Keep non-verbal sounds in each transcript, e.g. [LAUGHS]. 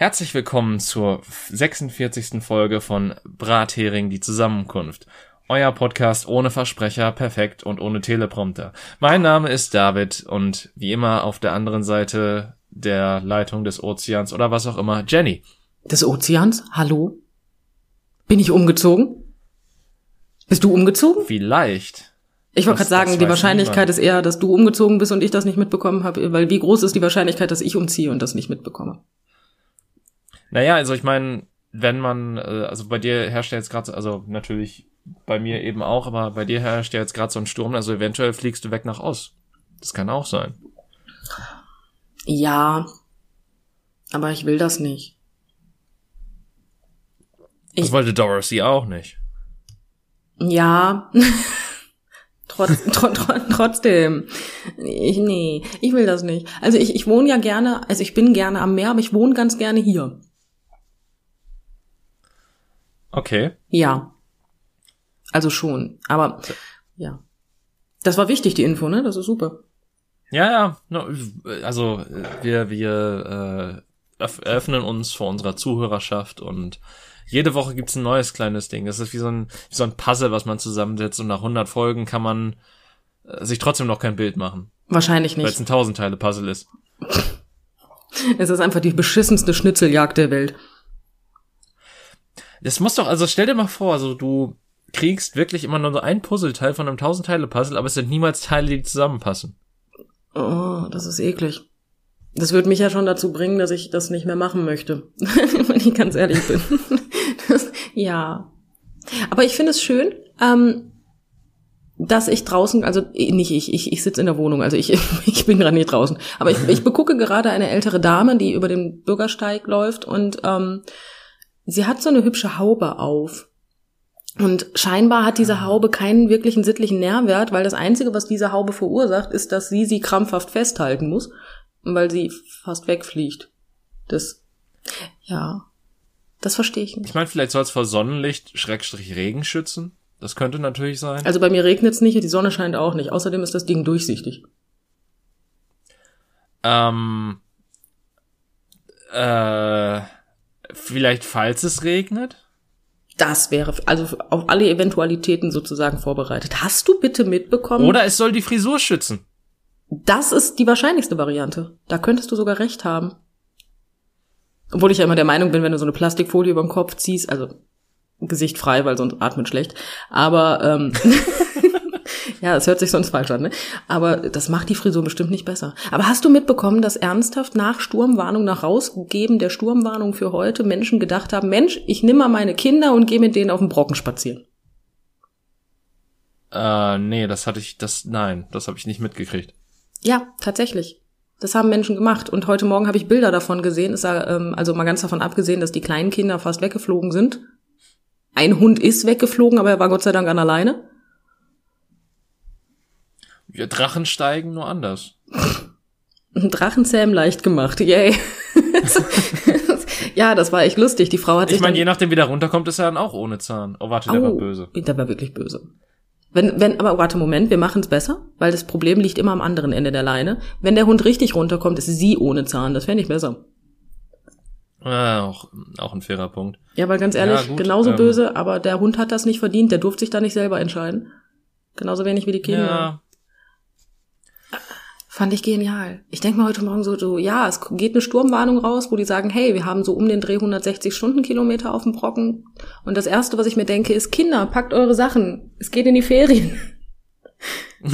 Herzlich willkommen zur 46. Folge von Brathering die Zusammenkunft. Euer Podcast ohne Versprecher, perfekt und ohne Teleprompter. Mein Name ist David und wie immer auf der anderen Seite der Leitung des Ozeans oder was auch immer, Jenny. Des Ozeans? Hallo? Bin ich umgezogen? Bist du umgezogen? Vielleicht. Ich wollte gerade sagen, die Wahrscheinlichkeit ist eher, dass du umgezogen bist und ich das nicht mitbekommen habe, weil wie groß ist die Wahrscheinlichkeit, dass ich umziehe und das nicht mitbekomme? Naja, also ich meine, wenn man, äh, also bei dir herrscht ja jetzt gerade, also natürlich bei mir eben auch, aber bei dir herrscht ja jetzt gerade so ein Sturm, also eventuell fliegst du weg nach Ost. Das kann auch sein. Ja, aber ich will das nicht. Ich, das wollte Dorothy auch nicht. Ja, [LAUGHS] Trotz, tr tr trotzdem. Ich, nee, ich will das nicht. Also ich, ich wohne ja gerne, also ich bin gerne am Meer, aber ich wohne ganz gerne hier. Okay. Ja. Also schon. Aber ja. Das war wichtig, die Info, ne? Das ist super. Ja, ja. Also wir, wir äh, öffnen uns vor unserer Zuhörerschaft und jede Woche gibt's ein neues kleines Ding. Das ist wie so ein, wie so ein Puzzle, was man zusammensetzt und nach 100 Folgen kann man äh, sich trotzdem noch kein Bild machen. Wahrscheinlich nicht. Weil es ein Tausendteile-Puzzle ist. [LAUGHS] es ist einfach die beschissenste Schnitzeljagd der Welt. Das muss doch, also stell dir mal vor, also du kriegst wirklich immer nur so ein Puzzleteil von einem Tausendteile-Puzzle, aber es sind niemals Teile, die zusammenpassen. Oh, das ist eklig. Das würde mich ja schon dazu bringen, dass ich das nicht mehr machen möchte, [LAUGHS] wenn ich ganz ehrlich bin. [LAUGHS] Das, ja. Aber ich finde es schön, ähm, dass ich draußen, also nicht ich, ich, ich sitze in der Wohnung, also ich, [LAUGHS] ich bin gerade nicht draußen, aber ich, ich begucke gerade eine ältere Dame, die über den Bürgersteig läuft und ähm, sie hat so eine hübsche Haube auf. Und scheinbar hat diese Haube keinen wirklichen sittlichen Nährwert, weil das Einzige, was diese Haube verursacht, ist, dass sie sie krampfhaft festhalten muss, weil sie fast wegfliegt. Das, ja, das verstehe ich nicht. Ich meine, vielleicht soll es vor Sonnenlicht Schrägstrich Regen schützen. Das könnte natürlich sein. Also bei mir regnet es nicht, die Sonne scheint auch nicht. Außerdem ist das Ding durchsichtig. Ähm, äh, vielleicht falls es regnet? Das wäre also auf alle Eventualitäten sozusagen vorbereitet. Hast du bitte mitbekommen? Oder es soll die Frisur schützen. Das ist die wahrscheinlichste Variante. Da könntest du sogar recht haben. Obwohl ich ja immer der Meinung bin, wenn du so eine Plastikfolie über den Kopf ziehst, also Gesicht frei, weil sonst atmet schlecht. Aber ähm, [LAUGHS] [LAUGHS] ja, es hört sich sonst falsch an, ne? Aber das macht die Frisur bestimmt nicht besser. Aber hast du mitbekommen, dass ernsthaft nach Sturmwarnung, nach Rausgeben der Sturmwarnung für heute Menschen gedacht haben, Mensch, ich nimm mal meine Kinder und gehe mit denen auf den Brocken spazieren? Äh, nee, das hatte ich, das, nein, das habe ich nicht mitgekriegt. Ja, tatsächlich. Das haben Menschen gemacht. Und heute Morgen habe ich Bilder davon gesehen. Es sah, ähm, also mal ganz davon abgesehen, dass die kleinen Kinder fast weggeflogen sind. Ein Hund ist weggeflogen, aber er war Gott sei Dank an alleine. Wir Drachen steigen nur anders. Drachenzähm leicht gemacht, yay. [LAUGHS] ja, das war echt lustig. Die Frau hat sich. Ich meine, je nachdem, wie der runterkommt, ist er dann auch ohne Zahn. Oh, warte, der oh, war böse. Der war wirklich böse. Wenn, wenn, aber warte, Moment, wir machen es besser, weil das Problem liegt immer am anderen Ende der Leine. Wenn der Hund richtig runterkommt, ist sie ohne Zahn. Das fände ich besser. Ah, auch, auch ein fairer Punkt. Ja, weil ganz ehrlich, ja, genauso ähm, böse, aber der Hund hat das nicht verdient, der durfte sich da nicht selber entscheiden. Genauso wenig wie die Kinder. Ja. Fand ich genial. Ich denke mal heute Morgen so, so, ja, es geht eine Sturmwarnung raus, wo die sagen, hey, wir haben so um den Dreh 160 Stundenkilometer auf dem Brocken. Und das Erste, was ich mir denke, ist, Kinder, packt eure Sachen. Es geht in die Ferien. [LAUGHS]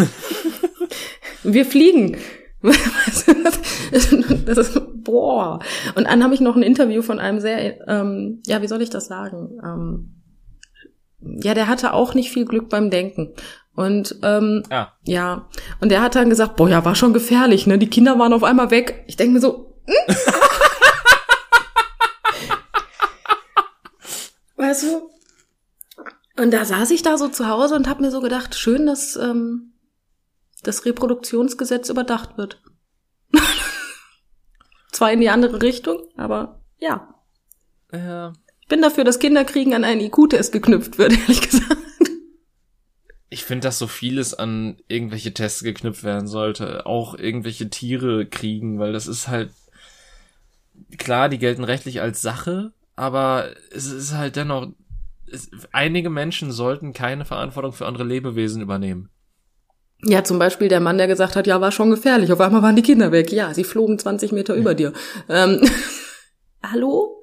wir fliegen. das ist, boah. Und dann habe ich noch ein Interview von einem sehr, ähm, ja, wie soll ich das sagen? Ähm, ja, der hatte auch nicht viel Glück beim Denken. Und ähm, ja. ja, und der hat dann gesagt, boah, ja, war schon gefährlich, ne? Die Kinder waren auf einmal weg. Ich denke mir so, hm? [LAUGHS] weißt du? Und da saß ich da so zu Hause und habe mir so gedacht, schön, dass ähm, das Reproduktionsgesetz überdacht wird. [LAUGHS] Zwar in die andere Richtung, aber ja. Ja. Ich bin dafür, dass Kinderkriegen an einen IQ-Test geknüpft wird, [LAUGHS] ehrlich gesagt ich finde, dass so vieles an irgendwelche Tests geknüpft werden sollte. Auch irgendwelche Tiere kriegen, weil das ist halt. klar, die gelten rechtlich als Sache, aber es ist halt dennoch, es, einige Menschen sollten keine Verantwortung für andere Lebewesen übernehmen. Ja, zum Beispiel der Mann, der gesagt hat, ja, war schon gefährlich. Auf einmal waren die Kinder weg. Ja, sie flogen 20 Meter über dir. Ähm, [LAUGHS] Hallo?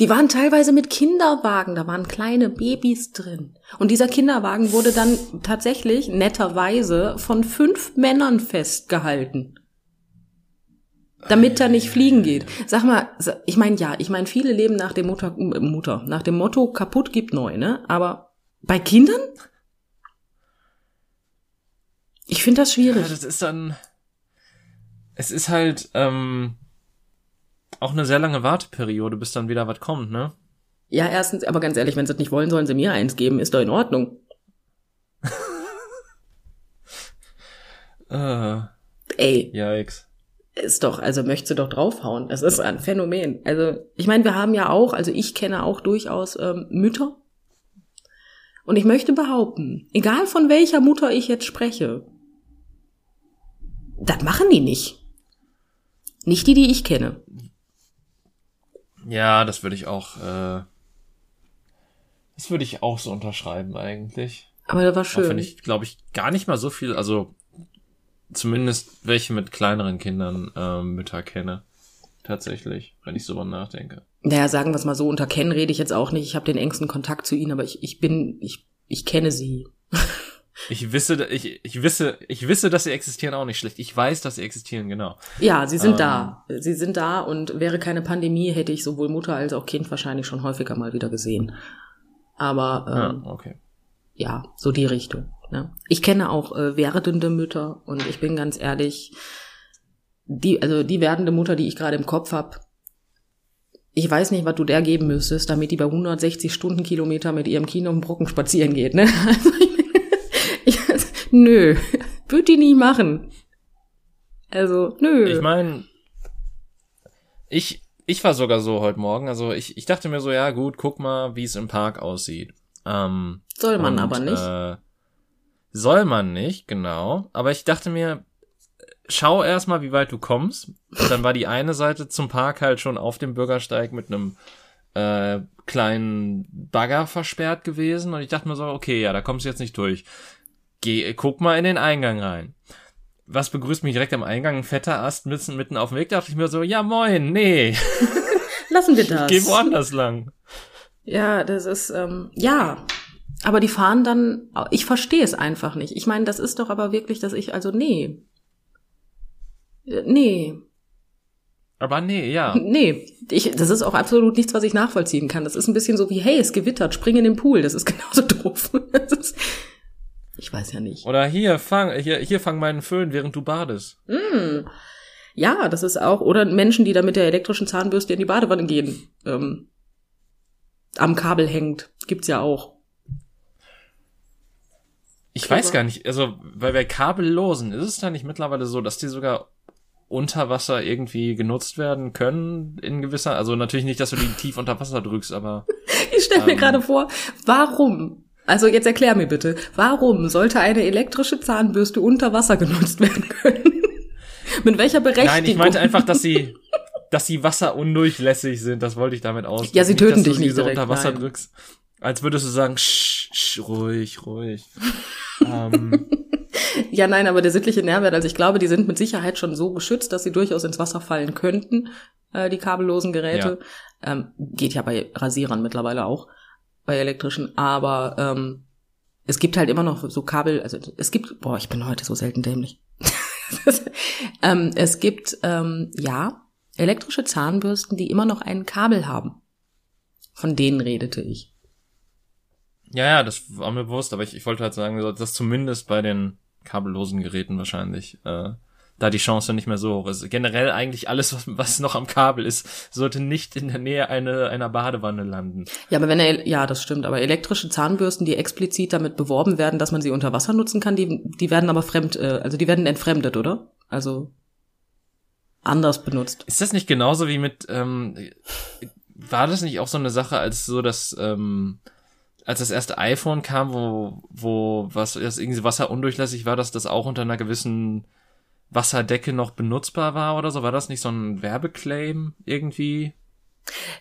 Die waren teilweise mit Kinderwagen, da waren kleine Babys drin. Und dieser Kinderwagen wurde dann tatsächlich netterweise von fünf Männern festgehalten. Damit er nicht fliegen geht. Sag mal, ich meine, ja, ich meine, viele leben nach dem Mutter, Mutter, nach dem Motto, kaputt gibt neu, ne? Aber bei Kindern? Ich finde das schwierig. Ja, das ist dann, es ist halt, ähm, auch eine sehr lange Warteperiode, bis dann wieder was kommt, ne? Ja, erstens, aber ganz ehrlich, wenn sie es nicht wollen, sollen sie mir eins geben, ist doch in Ordnung. äh, [LAUGHS] Ey. Yikes. Ist doch, also möchtest du doch draufhauen. Das ist ein Phänomen. Also, ich meine, wir haben ja auch, also ich kenne auch durchaus ähm, Mütter. Und ich möchte behaupten, egal von welcher Mutter ich jetzt spreche, das machen die nicht. Nicht die, die ich kenne. Ja, das würde ich auch, äh, das würde ich auch so unterschreiben eigentlich. Aber das war schön. Auch wenn ich, glaube ich, gar nicht mal so viel, also zumindest welche mit kleineren Kindern äh, Mütter kenne. Tatsächlich, wenn ich so drüber nachdenke. Naja, sagen wir es mal so, unter kennen rede ich jetzt auch nicht. Ich habe den engsten Kontakt zu ihnen, aber ich, ich bin, ich, ich kenne sie. [LAUGHS] Ich wisse, ich, ich wisse, ich wisse, dass sie existieren auch nicht schlecht. Ich weiß, dass sie existieren, genau. Ja, sie sind ähm, da. Sie sind da und wäre keine Pandemie, hätte ich sowohl Mutter als auch Kind wahrscheinlich schon häufiger mal wieder gesehen. Aber ähm, ja, okay. ja, so die Richtung. Ne? Ich kenne auch äh, werdende Mütter und ich bin ganz ehrlich, die, also die werdende Mutter, die ich gerade im Kopf hab, ich weiß nicht, was du der geben müsstest, damit die bei 160 Stundenkilometer mit ihrem Kino im Brocken spazieren geht. Ne? [LAUGHS] Also ich, nö, [LAUGHS] würde die nicht machen. Also, nö. Ich meine, ich, ich war sogar so heute Morgen. Also ich, ich dachte mir so, ja gut, guck mal, wie es im Park aussieht. Ähm, Soll man und, aber nicht. Äh, soll man nicht, genau. Aber ich dachte mir, schau erstmal, wie weit du kommst. Und dann war die eine Seite zum Park halt schon auf dem Bürgersteig mit einem äh, kleinen Bagger versperrt gewesen. Und ich dachte mir so, okay, ja, da kommst du jetzt nicht durch. Geh, guck mal in den Eingang rein. Was begrüßt mich direkt am Eingang? Ein fetter Ast mitten, mitten auf dem Weg. Da dachte ich mir so, ja moin, nee. [LAUGHS] Lassen wir das. Geh woanders lang. Ja, das ist, ähm, ja. Aber die fahren dann, ich verstehe es einfach nicht. Ich meine, das ist doch aber wirklich, dass ich, also nee. Nee. Aber nee, ja. Nee, ich, das ist auch absolut nichts, was ich nachvollziehen kann. Das ist ein bisschen so wie, hey, es gewittert, spring in den Pool. Das ist [LAUGHS] genauso doof. Ist, ich weiß ja nicht. Oder hier, fang, hier, hier fang meinen Föhn, während du badest. Mm. Ja, das ist auch, oder Menschen, die da mit der elektrischen Zahnbürste in die Badewanne gehen. Ähm, am Kabel hängt. Gibt's ja auch. Ich weiß gar nicht, also, weil bei Kabellosen ist es da nicht mittlerweile so, dass die sogar unter Wasser irgendwie genutzt werden können in gewisser, also natürlich nicht, dass du die tief unter Wasser drückst, aber. [LAUGHS] ich stelle mir ähm, gerade vor, warum? Also jetzt erklär mir bitte, warum sollte eine elektrische Zahnbürste unter Wasser genutzt werden können? [LAUGHS] Mit welcher Berechtigung? Nein, ich meinte einfach, dass sie, [LAUGHS] dass sie wasserundurchlässig sind. Das wollte ich damit aus. Ja, sie töten nicht, dich nicht direkt, unter Wasser nein. drückst, als würdest du sagen, sch, sch, ruhig, ruhig. [LAUGHS] ähm, ja, nein, aber der sittliche Nährwert, also ich glaube, die sind mit Sicherheit schon so geschützt, dass sie durchaus ins Wasser fallen könnten, äh, die kabellosen Geräte. Ja. Ähm, geht ja bei Rasierern mittlerweile auch, bei elektrischen, aber ähm, es gibt halt immer noch so Kabel, also es gibt, boah, ich bin heute so selten dämlich. [LAUGHS] ähm, es gibt, ähm, ja, elektrische Zahnbürsten, die immer noch ein Kabel haben. Von denen redete ich. Ja, ja, das war mir bewusst, aber ich, ich wollte halt sagen, dass zumindest bei den kabellosen Geräten wahrscheinlich, äh, da die Chance nicht mehr so hoch ist. Generell eigentlich alles, was, was noch am Kabel ist, sollte nicht in der Nähe eine, einer Badewanne landen. Ja, aber wenn er, ja, das stimmt, aber elektrische Zahnbürsten, die explizit damit beworben werden, dass man sie unter Wasser nutzen kann, die, die werden aber fremd, äh, also die werden entfremdet, oder? Also anders benutzt. Ist das nicht genauso wie mit, ähm, war das nicht auch so eine Sache, als so, dass, ähm, als das erste iPhone kam, wo, wo was das irgendwie wasserundurchlässig war, dass das auch unter einer gewissen Wasserdecke noch benutzbar war oder so. War das nicht so ein Werbeclaim irgendwie?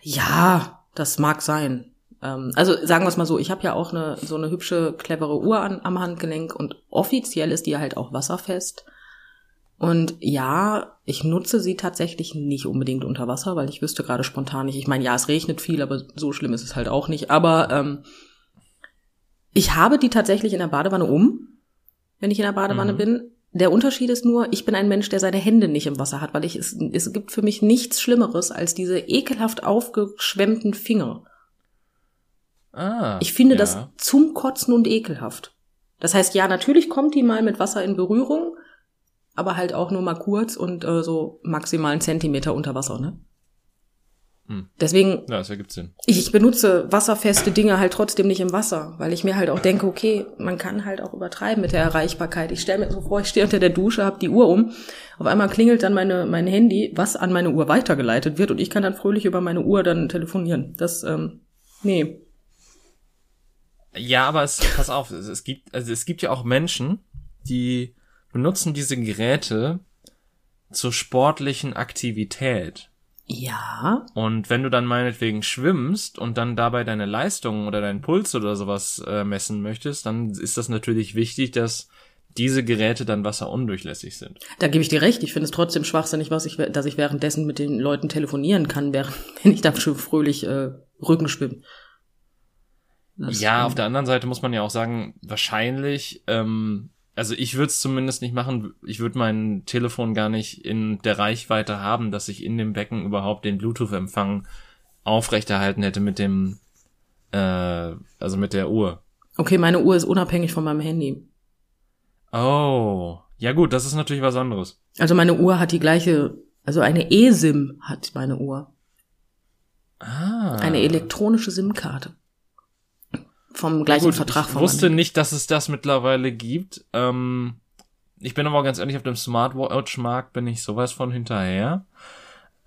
Ja, das mag sein. Ähm, also sagen wir es mal so, ich habe ja auch eine so eine hübsche, clevere Uhr an, am Handgelenk und offiziell ist die halt auch wasserfest. Und ja, ich nutze sie tatsächlich nicht unbedingt unter Wasser, weil ich wüsste gerade spontan nicht. Ich meine, ja, es regnet viel, aber so schlimm ist es halt auch nicht. Aber ähm, ich habe die tatsächlich in der Badewanne um, wenn ich in der Badewanne Mhm. bin. Der Unterschied ist nur, ich bin ein Mensch, der seine Hände nicht im Wasser hat, weil ich es, es gibt für mich nichts Schlimmeres als diese ekelhaft aufgeschwemmten Finger. Ah. Ich finde ja. das zum Kotzen und ekelhaft. Das heißt, ja, natürlich kommt die mal mit Wasser in Berührung, aber halt auch nur mal kurz und äh, so maximal einen Zentimeter unter Wasser, ne? Hm. Deswegen, Ja, das ergibt Sinn. ich, ich benutze wasserfeste Dinge halt trotzdem nicht im Wasser, weil ich mir halt auch denke, okay, man kann halt auch übertreiben mit der Erreichbarkeit. Ich stelle mir so vor, ich stehe unter der Dusche, habe die Uhr um, auf einmal klingelt dann meine, mein Handy, was an meine Uhr weitergeleitet wird und ich kann dann fröhlich über meine Uhr dann telefonieren. Das, ähm, nee. Ja, aber es, pass auf, es, es gibt, also es gibt ja auch Menschen, die benutzen diese Geräte zur sportlichen Aktivität. Ja, Und wenn du dann meinetwegen schwimmst und dann dabei deine Leistung oder deinen Puls oder sowas äh, messen möchtest, dann ist das natürlich wichtig, dass diese Geräte dann wasserundurchlässig sind. Da gebe ich dir recht. Ich finde es trotzdem schwachsinnig, was ich, dass ich währenddessen mit den Leuten telefonieren kann, während [LAUGHS] wenn ich da schon fröhlich äh, Rücken schwimme. Das, ja, auf der anderen Seite muss man ja auch sagen, wahrscheinlich, ähm, also ich würde es zumindest nicht machen, ich würde mein Telefon gar nicht in der Reichweite haben, dass ich in dem Becken überhaupt den Bluetooth-Empfang aufrechterhalten hätte mit dem, äh, also mit der Uhr. Okay, meine Uhr ist unabhängig von meinem Handy. Oh, ja gut, das ist natürlich was anderes. Also meine Uhr hat die gleiche, also eine eSIM hat meine Uhr. Ah. Eine elektronische SIM-Karte. Vom gleichen Gut, Vertrag ich wusste nicht, dass es das mittlerweile gibt. Ähm, ich bin aber ganz ehrlich, auf dem Smartwatch-Markt bin ich sowas von hinterher.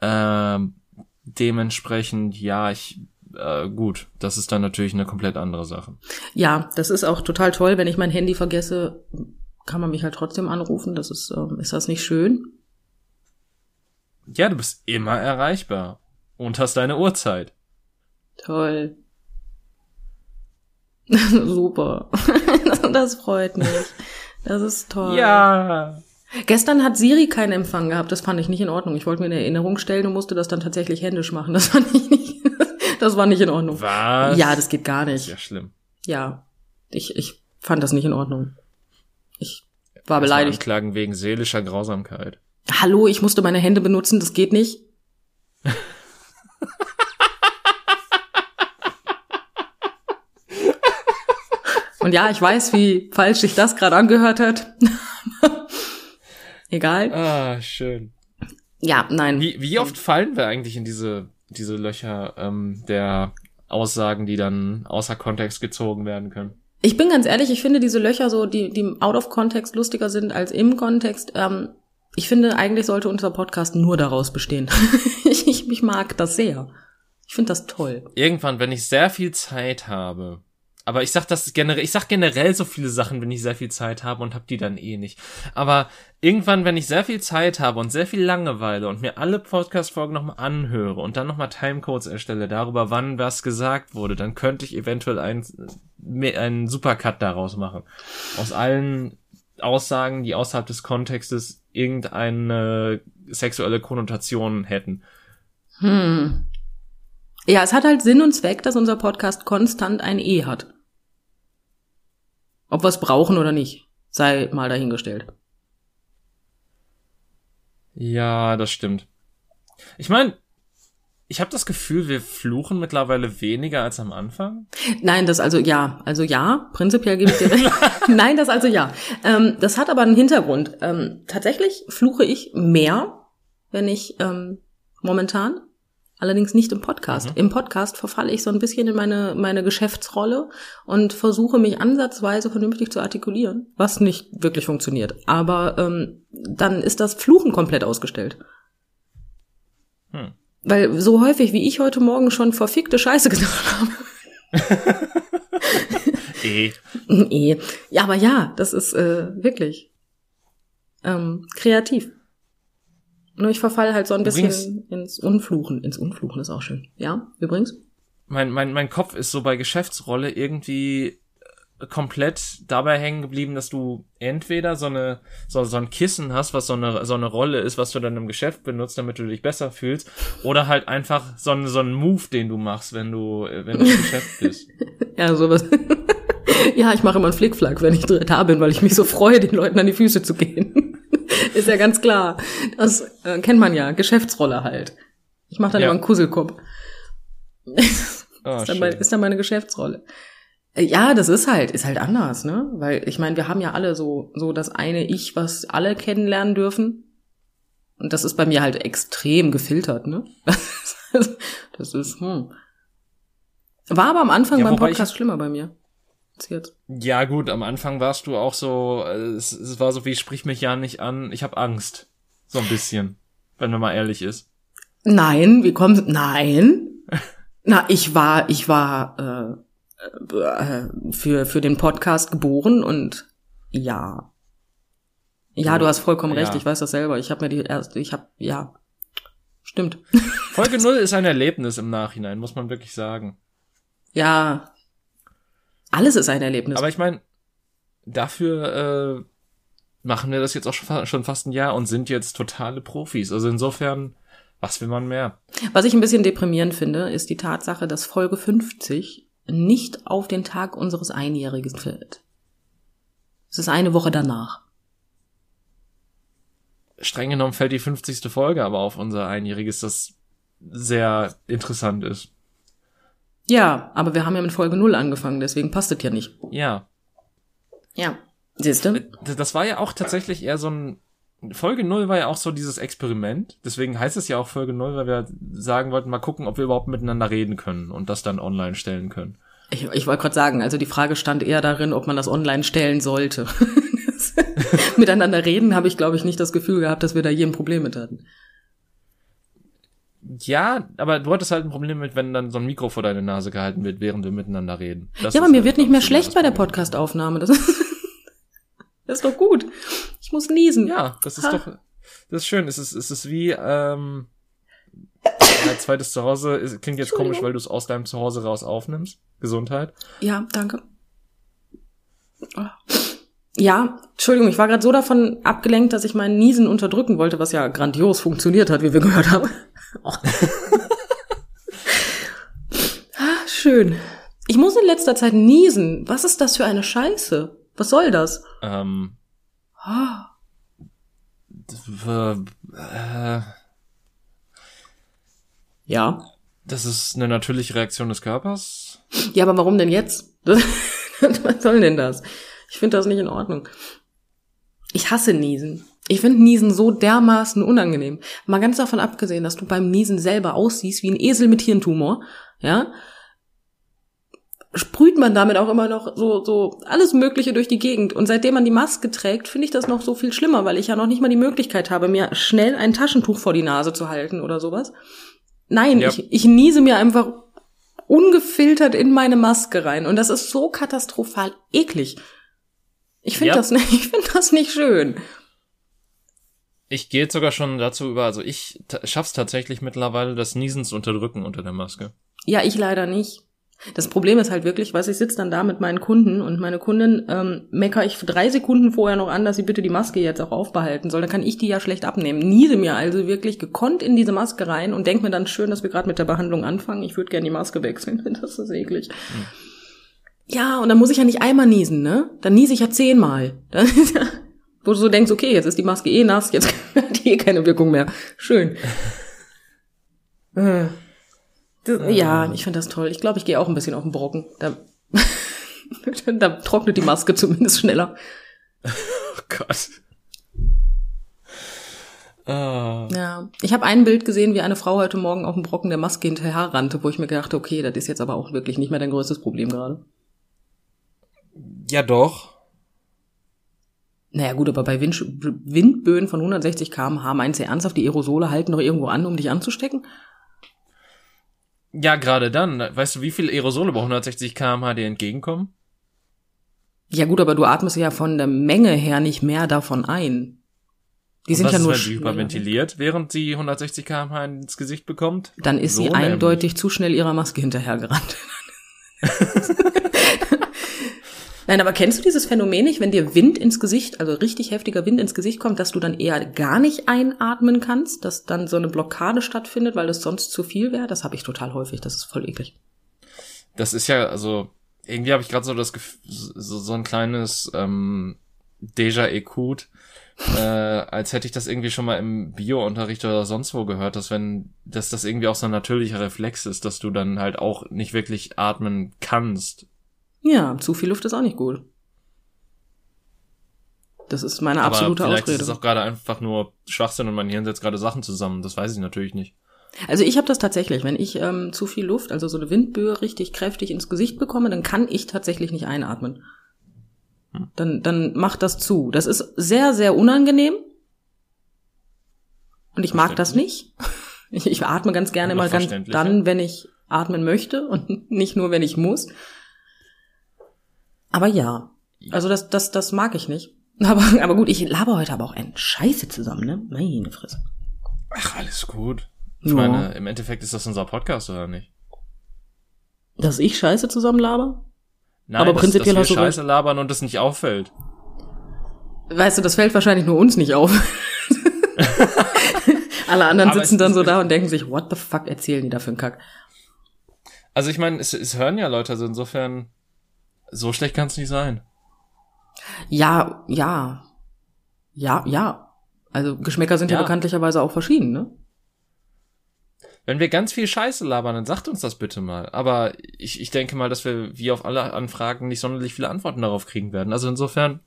Ähm, dementsprechend, ja, ich, äh, gut, das ist dann natürlich eine komplett andere Sache. Ja, das ist auch total toll. Wenn ich mein Handy vergesse, kann man mich halt trotzdem anrufen. Das ist, ähm, ist das nicht schön? Ja, du bist immer erreichbar und hast deine Uhrzeit. Toll. [LAUGHS] Super. [LAUGHS] das freut mich. Das ist toll. Ja. Gestern hat Siri keinen Empfang gehabt. Das fand ich nicht in Ordnung. Ich wollte mir eine Erinnerung stellen und musste das dann tatsächlich händisch machen. Das fand ich nicht, [LAUGHS] das war nicht in Ordnung. Was? Ja, das geht gar ist ja nicht. schlimm. Ja. Ich, ich fand das nicht in Ordnung. Ich war beleidigt. Anklagen wegen seelischer Grausamkeit. Hallo, ich musste meine Hände benutzen. Das geht nicht. Und ja, ich weiß, wie falsch sich das gerade angehört hat. [LAUGHS] Egal. Ah, schön. Ja, nein. Wie, wie oft fallen wir eigentlich in diese, diese Löcher ähm, der Aussagen, die dann außer Kontext gezogen werden können? Ich bin ganz ehrlich, ich finde diese Löcher so, die, die out of Kontext lustiger sind als im Kontext. Ähm, ich finde, eigentlich sollte unser Podcast nur daraus bestehen. [LAUGHS] ich, ich, ich mag das sehr. Ich finde das toll. Irgendwann, wenn ich sehr viel Zeit habe, aber ich sag das generell, ich sag generell so viele Sachen, wenn ich sehr viel Zeit habe und hab die dann eh nicht. Aber irgendwann, wenn ich sehr viel Zeit habe und sehr viel Langeweile und mir alle Podcast-Folgen nochmal anhöre und dann nochmal Timecodes erstelle darüber, wann was gesagt wurde, dann könnte ich eventuell einen, einen Supercut daraus machen. Aus allen Aussagen, die außerhalb des Kontextes irgendeine sexuelle Konnotation hätten. Hm. Ja, es hat halt Sinn und Zweck, dass unser Podcast konstant ein E hat. Ob wir es brauchen oder nicht, sei mal dahingestellt. Ja, das stimmt. Ich meine, ich habe das Gefühl, wir fluchen mittlerweile weniger als am Anfang. Nein, das also ja, also ja, prinzipiell gebe ich dir recht. [LAUGHS] Nein, das also ja. Ähm, das hat aber einen Hintergrund. Ähm, tatsächlich fluche ich mehr, wenn ich ähm, momentan, allerdings nicht im Podcast. Mhm. Im Podcast verfalle ich so ein bisschen in meine meine Geschäftsrolle und versuche mich ansatzweise vernünftig zu artikulieren, was nicht wirklich funktioniert. Aber ähm, dann ist das Fluchen komplett ausgestellt. Hm. Weil so häufig wie ich heute Morgen schon verfickte Scheiße [LAUGHS] gedacht habe. [LAUGHS] Eh. [LAUGHS] Eh. Ja, aber ja, das ist äh, wirklich. ähm, kreativ. Nur ich verfall halt so ein bisschen Übrigens- ins Unfluchen. Ins Unfluchen ist auch schön. Ja, übrigens. Mein, mein, mein Kopf ist so bei Geschäftsrolle irgendwie äh, komplett dabei hängen geblieben, dass du entweder so eine so, so ein Kissen hast, was so eine so eine Rolle ist, was du dann im Geschäft benutzt, damit du dich besser fühlst, oder halt einfach so ein so ein Move, den du machst, wenn du äh, wenn du im Geschäft bist. [LAUGHS] Ja, sowas. [LAUGHS] ja, ich mache immer einen Flickflack, wenn ich da bin, weil ich mich so freue, den Leuten an die Füße zu gehen. [LAUGHS] ist ja ganz klar. Das äh, kennt man ja. Geschäftsrolle halt. Ich mache dann Ja. immer einen Kusselkopf. Oh, [LAUGHS] ist, dann ist dann meine Geschäftsrolle. Äh, Ja, das ist halt, ist halt anders, ne? Weil ich meine, wir haben ja alle so, so das eine Ich, was alle kennenlernen dürfen. Und das ist bei mir halt extrem gefiltert, ne? [LAUGHS] Das ist, hm. War aber am Anfang Ja, beim wobei ich- Podcast schlimmer bei mir. Jetzt. Ja gut, am Anfang warst du auch so, äh, es, es war so wie sprich mich ja nicht an, ich habe Angst, so ein bisschen, wenn man mal ehrlich ist. Nein, wie kommt, nein. [LAUGHS] Na, ich war, ich war äh, äh, für, für den Podcast geboren und ja. Ja, du hast vollkommen recht, Ja. ich weiß das selber. Ich habe mir die erste, ich habe, ja, stimmt. Folge [LAUGHS] null ist ein Erlebnis im Nachhinein, muss man wirklich sagen. Ja, alles ist ein Erlebnis. Aber ich meine, dafür äh, machen wir das jetzt auch schon, schon fast ein Jahr und sind jetzt totale Profis. Also insofern, was will man mehr? Was ich ein bisschen deprimierend finde, ist die Tatsache, dass Folge 50 nicht auf den Tag unseres Einjährigen fällt. Es ist eine Woche danach. Streng genommen fällt die 50. Folge aber auf unser Einjähriges, das sehr interessant ist. Ja, aber wir haben ja mit Folge 0 angefangen, deswegen passt es ja nicht. Ja. Ja. Siehst du? D- Das war ja auch tatsächlich eher so ein. Folge null war ja auch so dieses Experiment. Deswegen heißt es ja auch Folge null, weil wir sagen wollten, mal gucken, ob wir überhaupt miteinander reden können und das dann online stellen können. Ich, ich wollte gerade sagen, also die Frage stand eher darin, ob man das online stellen sollte. Das- [LAUGHS] [LAUGHS] Miteinander reden habe ich, glaube ich, nicht das Gefühl gehabt, dass wir da je ein Problem mit hatten. Ja, aber du hattest halt ein Problem mit, wenn dann so ein Mikro vor deine Nase gehalten wird, während wir miteinander reden. Das ja, aber mir halt, wird nicht mehr schlecht bei der. Podcastaufnahme. Das ist, [LAUGHS] das ist doch gut. Ich muss niesen. Ja, das ist Ha. doch, das ist schön. Es ist, es ist wie, ähm, mein zweites Zuhause, es klingt jetzt komisch, weil du es aus deinem Zuhause raus aufnimmst. Gesundheit. Ja, danke. Oh. Ja, Entschuldigung, ich war gerade so davon abgelenkt, dass ich meinen Niesen unterdrücken wollte, was ja grandios funktioniert hat, wie wir gehört haben. [LAUGHS] Oh. [LAUGHS] ah, schön. Ich muss in letzter Zeit niesen. Was ist das für eine Scheiße? Was soll das? Ähm, w- äh, Ja. das ist eine natürliche Reaktion des Körpers. Ja, aber warum denn jetzt? [LAUGHS] Was soll denn das? Ich finde das nicht in Ordnung. Ich hasse Niesen. Ich finde Niesen so dermaßen unangenehm. Mal ganz davon abgesehen, dass du beim Niesen selber aussiehst wie ein Esel mit Hirntumor, ja, sprüht man damit auch immer noch so, so alles Mögliche durch die Gegend. Und seitdem man die Maske trägt, finde ich das noch so viel schlimmer, weil ich ja noch nicht mal die Möglichkeit habe, mir schnell ein Taschentuch vor die Nase zu halten oder sowas. Nein, Ja. ich, ich niese mir einfach ungefiltert in meine Maske rein. Und das ist so katastrophal eklig. Ich finde Ja. das nicht, [LAUGHS] ich finde das nicht schön. Ich gehe jetzt sogar schon dazu über, also ich schaff's tatsächlich mittlerweile, das Niesen zu unterdrücken unter der Maske. Ja, ich leider nicht. Das Problem ist halt wirklich, was ich sitze dann da mit meinen Kunden und meine Kundin ähm, mecker ich für drei Sekunden vorher noch an, dass sie bitte die Maske jetzt auch aufbehalten soll. Dann kann ich die ja schlecht abnehmen. Niese mir also wirklich gekonnt in diese Maske rein und denk mir dann schön, dass wir gerade mit der Behandlung anfangen. Ich würde gerne die Maske wechseln. [LAUGHS] Das ist eklig. Ja, und dann muss ich ja nicht einmal niesen, ne? Dann niese ich ja zehnmal. Dann wo du so denkst, okay, jetzt ist die Maske eh nass, jetzt hat die eh keine Wirkung mehr. Schön. Äh. Das, ja, ich finde das toll. Ich glaube, ich gehe auch ein bisschen auf den Brocken. Da, [LAUGHS] da trocknet die Maske zumindest schneller. [LAUGHS] Oh Gott. Ah. Ja, ich habe ein Bild gesehen, wie eine Frau heute Morgen auf dem Brocken der Maske hinterher rannte, wo ich mir gedacht, okay, das ist jetzt aber auch wirklich nicht mehr dein größtes Problem gerade. Ja, doch. Naja gut, aber bei Wind, Windböen von 160 km/h meinst du ernsthaft, die Aerosole halten noch irgendwo an, um dich anzustecken? Ja, gerade dann. Weißt du, wie viele Aerosole bei 160 km/h dir entgegenkommen? Ja gut, aber du atmest ja von der Menge her nicht mehr davon ein. Die Und sind was ja ist, nur wenn sie schneller. hyperventiliert, während sie 160 km/h ins Gesicht bekommt? Dann ist So sie nämlich. eindeutig zu schnell ihrer Maske hinterhergerannt. [LAUGHS] [LAUGHS] Nein, aber kennst du dieses Phänomen nicht, wenn dir Wind ins Gesicht, also richtig heftiger Wind ins Gesicht kommt, dass du dann eher gar nicht einatmen kannst, dass dann so eine Blockade stattfindet, weil es sonst zu viel wäre? Das habe ich total häufig, das ist voll eklig. Das ist ja, also, irgendwie habe ich gerade so das Gefühl, so, so ein kleines ähm, Déjà-Ekut, äh, als hätte ich das irgendwie schon mal im Bio-Unterricht oder sonst wo gehört, dass wenn, dass das irgendwie auch so ein natürlicher Reflex ist, dass du dann halt auch nicht wirklich atmen kannst. Ja, zu viel Luft ist auch nicht gut. Das ist meine absolute Aber vielleicht Ausrede. ist es auch gerade einfach nur Schwachsinn und mein Hirn setzt gerade Sachen zusammen. Das weiß ich natürlich nicht. Also ich habe das tatsächlich, wenn ich ähm, zu viel Luft, also so eine Windböe richtig kräftig ins Gesicht bekomme, dann kann ich tatsächlich nicht einatmen. Dann, dann macht das zu. Das ist sehr, sehr unangenehm. Und ich mag das nicht. Ich, [LAUGHS] ich atme ganz gerne mal ganz dann, wenn ich atmen möchte und [LAUGHS] nicht nur, wenn ich muss. Aber ja, also das, das, das mag ich nicht. [LAUGHS] Aber, aber gut, ich laber heute aber auch einen Scheiße zusammen, ne? Meine Fresse. Ach, alles gut. Ich Ja. meine, im Endeffekt ist das unser Podcast, oder nicht? Dass ich Scheiße zusammen laber? Nein, Aber dass, prinzipiell dass hast wir recht. Scheiße labern und das nicht auffällt. Weißt du, das fällt wahrscheinlich nur uns nicht auf. [LAUGHS] Alle anderen sitzen dann so da und denken sich, what the fuck erzählen die da für einen Kack? Also ich meine, es, es hören ja Leute, also insofern, so schlecht kann es nicht sein. Ja, ja. Ja, ja. Also Geschmäcker sind ja, Ja. bekanntlicherweise auch verschieden, ne? Wenn wir ganz viel Scheiße labern, dann sagt uns das bitte mal. Aber ich, ich denke mal, dass wir wie auf alle Anfragen nicht sonderlich viele Antworten darauf kriegen werden. Also insofern,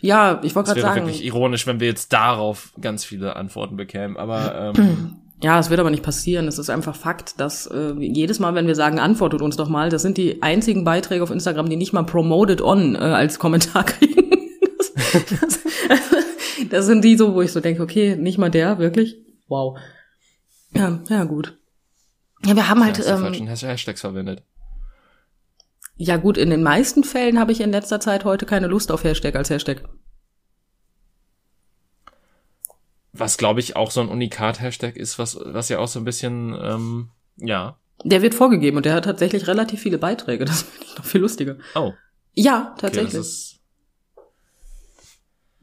Ja, ich wollte es gerade wäre sagen. wirklich ironisch, wenn wir jetzt darauf ganz viele Antworten bekämen. Aber [CLEARS THROAT] ähm, Ja, es wird aber nicht passieren. Es ist einfach Fakt, dass äh, jedes Mal, wenn wir sagen, antwortet uns doch mal, das sind die einzigen Beiträge auf Instagram, die nicht mal promoted on äh, als Kommentar [LAUGHS] kriegen. das, das, [LAUGHS] das sind die so, wo ich so denke, okay, nicht mal der, wirklich? Wow. Ja, ja, gut. Ja, wir haben halt, hast du ähm, falschen Has- Hashtags verwendet. ja gut, in den meisten Fällen habe ich in letzter Zeit heute keine Lust auf Hashtag als Hashtag. Was, glaube ich, auch so ein Unikat-Hashtag ist, was, was ja auch so ein bisschen, ähm, ja. Der wird vorgegeben und der hat tatsächlich relativ viele Beiträge. [LAUGHS] Das finde ich noch viel lustiger. Oh, Ja, okay, tatsächlich. das ist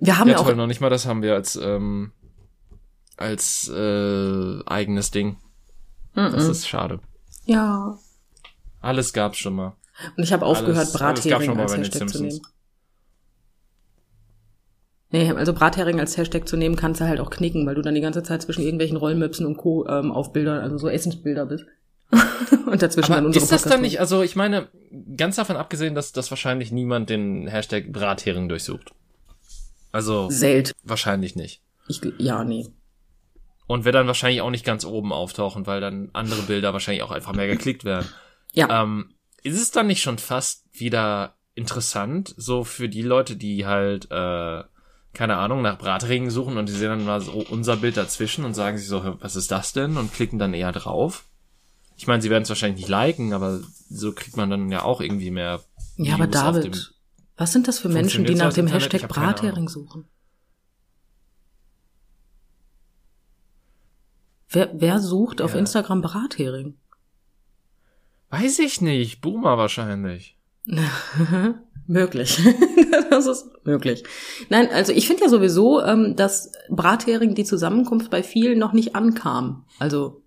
wir haben ja, ja, auch toll, noch nicht mal das haben wir als, ähm, als äh, eigenes Ding. Das Mhm. ist schade. ja. Alles gab's schon mal. Und ich habe aufgehört, Brathering mal als Hashtag zu nehmen. Nee, also Brathering als Hashtag zu nehmen, kannst du halt auch knicken, weil du dann die ganze Zeit zwischen irgendwelchen Rollmöpsen und Co. Ähm, auf Bildern, also so Essensbilder bist. [LAUGHS] und dazwischen dann Aber unsere ist das dann nicht, also ich meine, ganz davon abgesehen, dass, dass wahrscheinlich niemand den Hashtag Brathering durchsucht. Also Selt. wahrscheinlich nicht. Ich, ja, nee. Und wird dann wahrscheinlich auch nicht ganz oben auftauchen, weil dann andere Bilder wahrscheinlich auch einfach mehr geklickt werden. Ja. Ähm, ist es dann nicht schon fast wieder interessant, so für die Leute, die halt, äh, keine Ahnung, nach Bratringen suchen und die sehen dann mal so unser Bild dazwischen und sagen sich so, "Hä, was ist das denn? Und klicken dann eher drauf. Ich meine, sie werden es wahrscheinlich nicht liken, aber so kriegt man dann ja auch irgendwie mehr. ja, aber auf dem- David, was sind das für Menschen, die nach dem Internet? Hashtag. Brathering suchen? Wer, wer sucht auf Ja. Instagram Brathering? Weiß ich nicht, Boomer wahrscheinlich. [LAUGHS] möglich. [LAUGHS] das ist möglich. Nein, also ich finde ja sowieso, ähm, dass Brathering die Zusammenkunft bei vielen noch nicht ankam. Also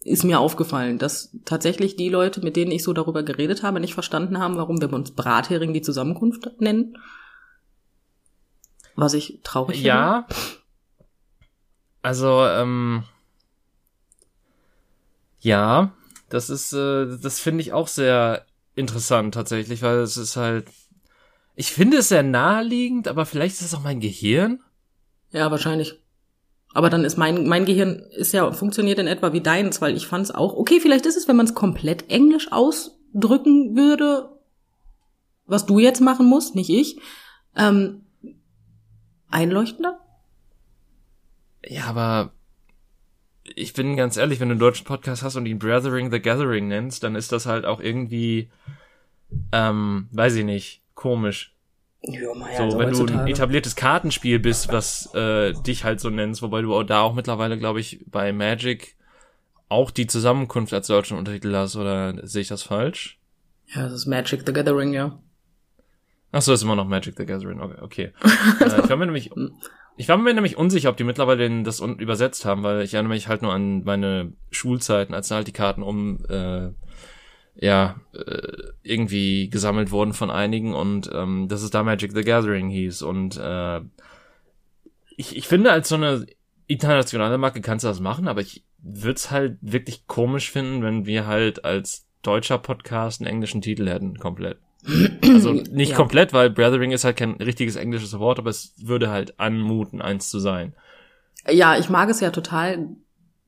ist mir aufgefallen, dass tatsächlich die Leute, mit denen ich so darüber geredet habe, nicht verstanden haben, warum wir uns Brathering die Zusammenkunft nennen. Was ich traurig finde. Ja. Also, ähm, ja, das ist, äh, das finde ich auch sehr interessant tatsächlich, weil es ist halt, ich finde es sehr naheliegend, aber vielleicht ist es auch mein Gehirn. Ja, wahrscheinlich. Aber dann ist mein, mein Gehirn ist ja, funktioniert in etwa wie deins, weil ich fand es auch, okay, vielleicht ist es, wenn man es komplett englisch ausdrücken würde, was du jetzt machen musst, nicht ich, ähm, einleuchtender? Ja, aber ich bin ganz ehrlich, wenn du einen deutschen Podcast hast und ihn Brothering the Gathering nennst, dann ist das halt auch irgendwie, ähm, weiß ich nicht, komisch. Ja, so, also wenn du ein etabliertes Kartenspiel bist, was äh, dich halt so nennst, wobei du auch da auch mittlerweile, glaube ich, bei Magic auch die Zusammenkunft als deutschen Untertitel hast, oder sehe ich das falsch? Ja, das ist Magic the Gathering, ja. Ach so, ist immer noch Magic the Gathering. Okay. okay. [LAUGHS] äh, ich war mir nämlich, ich war mir nämlich unsicher, ob die mittlerweile das übersetzt haben, weil ich erinnere mich halt nur an meine Schulzeiten, als dann halt die Karten um äh, ja äh, irgendwie gesammelt wurden von einigen und ähm, dass es da Magic the Gathering hieß und äh, ich, ich finde als so eine internationale Marke kannst du das machen, aber ich würde es halt wirklich komisch finden, wenn wir halt als deutscher Podcast einen englischen Titel hätten, komplett. Also [CLEARS THROAT] nicht Ja. komplett, weil Brethering ist halt kein richtiges englisches Wort, aber es würde halt anmuten, eins zu sein. Ja, ich mag es ja total,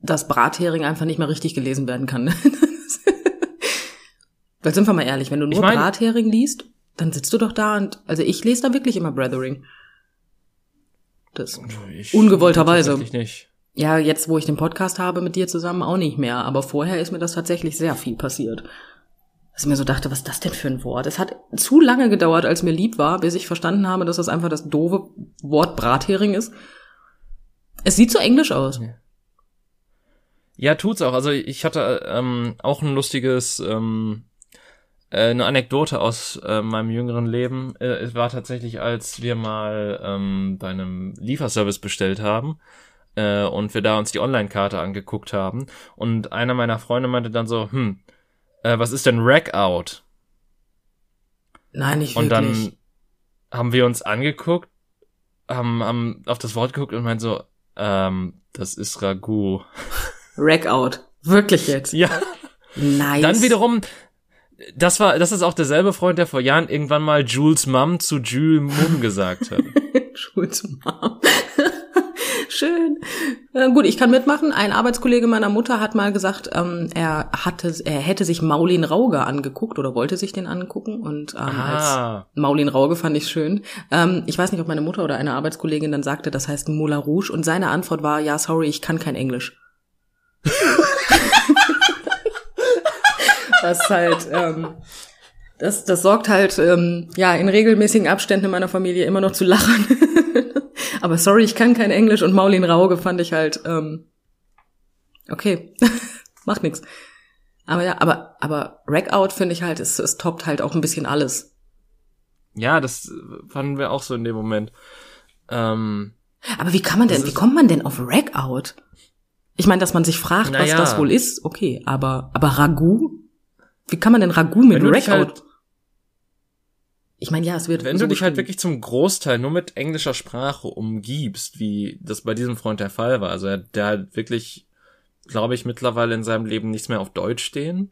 dass Brathering einfach nicht mehr richtig gelesen werden kann. [LAUGHS] Weil sind wir mal ehrlich, wenn du nur Ich mein- Brathering liest, dann sitzt du doch da und, also ich lese da wirklich immer Brethering. Das, Ich Ungewollterweise. Nicht. ja, jetzt, wo ich den Podcast habe mit dir zusammen, auch nicht mehr. Aber vorher ist mir das tatsächlich sehr viel passiert. Dass ich mir so dachte, was ist das denn für ein Wort? Es hat zu lange gedauert, als mir lieb war, bis ich verstanden habe, dass das einfach das doofe Wort Brathering ist. Es sieht so englisch aus. Ja, tut's auch. Also ich hatte ähm, auch ein lustiges, ähm, äh, eine Anekdote aus äh, meinem jüngeren Leben. Äh, es war tatsächlich, als wir mal ähm, bei einem Lieferservice bestellt haben äh, und wir da uns die Online-Karte angeguckt haben und einer meiner Freunde meinte dann so, hm, äh, was ist denn Rack-Out? Nein, nicht Und wirklich. dann haben wir uns angeguckt, haben, haben auf das Wort geguckt und meinten so, ähm, das ist Ragout. Rack-out. Wirklich jetzt. [LAUGHS] Ja. Nice. Dann wiederum, das war, das ist auch derselbe Freund, der vor Jahren irgendwann mal Jules Mum zu Jules Mum gesagt hat. [LAUGHS] Schulz Mom. [LAUGHS] Schön. Äh, gut, ich kann mitmachen. Ein Arbeitskollege meiner Mutter hat mal gesagt, ähm, er hatte, er hätte sich Maulin Rauge angeguckt oder wollte sich den angucken und ähm, als Ah, Maulin Rauge fand ich schön. Ähm, ich weiß nicht, ob meine Mutter oder eine Arbeitskollegin dann sagte, das heißt Moulin Rouge und seine Antwort war, ja, sorry, ich kann kein Englisch. [LAUGHS] das halt, ähm, das, das sorgt halt, ähm, ja, in regelmäßigen Abständen in meiner Familie immer noch zu lachen. [LAUGHS] Aber sorry, ich kann kein Englisch und Maulin Rauge fand ich halt, ähm, okay, [LAUGHS] macht nix. Aber ja, aber, aber Rackout finde ich halt, es, es toppt halt auch ein bisschen alles. ja, das fanden wir auch so in dem Moment. Ähm, Aber wie kann man denn, wie ist- kommt man denn auf Rackout? Ich meine, dass man sich fragt, was das wohl ist, okay, aber, aber Ragout? Wie kann man denn Ragout mit Rackout? halt, ich meine, ja, es wird wenn so du dich halt wirklich zum Großteil nur mit englischer Sprache umgibst, wie das bei diesem Freund der Fall war, also er, der hat wirklich, glaube ich, mittlerweile in seinem Leben nichts mehr auf Deutsch stehen.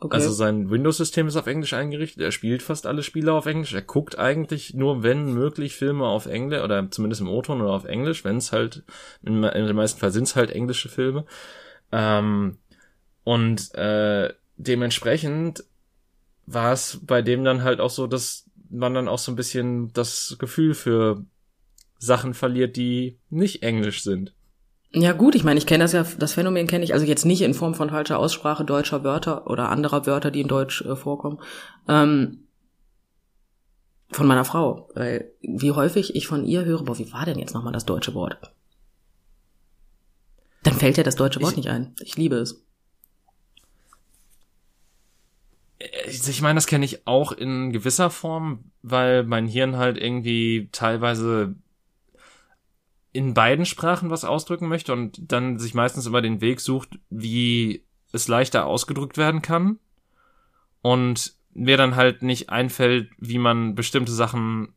okay. Also sein Windows-System ist auf Englisch eingerichtet. Er spielt fast alle Spiele auf Englisch. Er guckt eigentlich nur, wenn möglich, Filme auf Englisch oder zumindest im O-Ton oder auf Englisch. Wenn es halt, in, in den meisten Fall sind es halt englische Filme. Ähm, und äh, dementsprechend war es bei dem dann halt auch so, dass man dann auch so ein bisschen das Gefühl für Sachen verliert, die nicht Englisch sind. Ja gut, ich meine, ich kenne das ja, das Phänomen kenne ich, also jetzt nicht in Form von falscher Aussprache deutscher Wörter oder anderer Wörter, die in Deutsch äh, vorkommen, ähm, von meiner Frau. Weil wie häufig ich von ihr höre, boah, wie war denn jetzt nochmal das deutsche Wort? Dann fällt ja das deutsche Wort Ich- nicht ein. Ich liebe es. Ich meine, das kenne ich auch in gewisser Form, weil mein Hirn halt irgendwie teilweise in beiden Sprachen was ausdrücken möchte und dann sich meistens immer den Weg sucht, wie es leichter ausgedrückt werden kann. Und mir dann halt nicht einfällt, wie man bestimmte Sachen,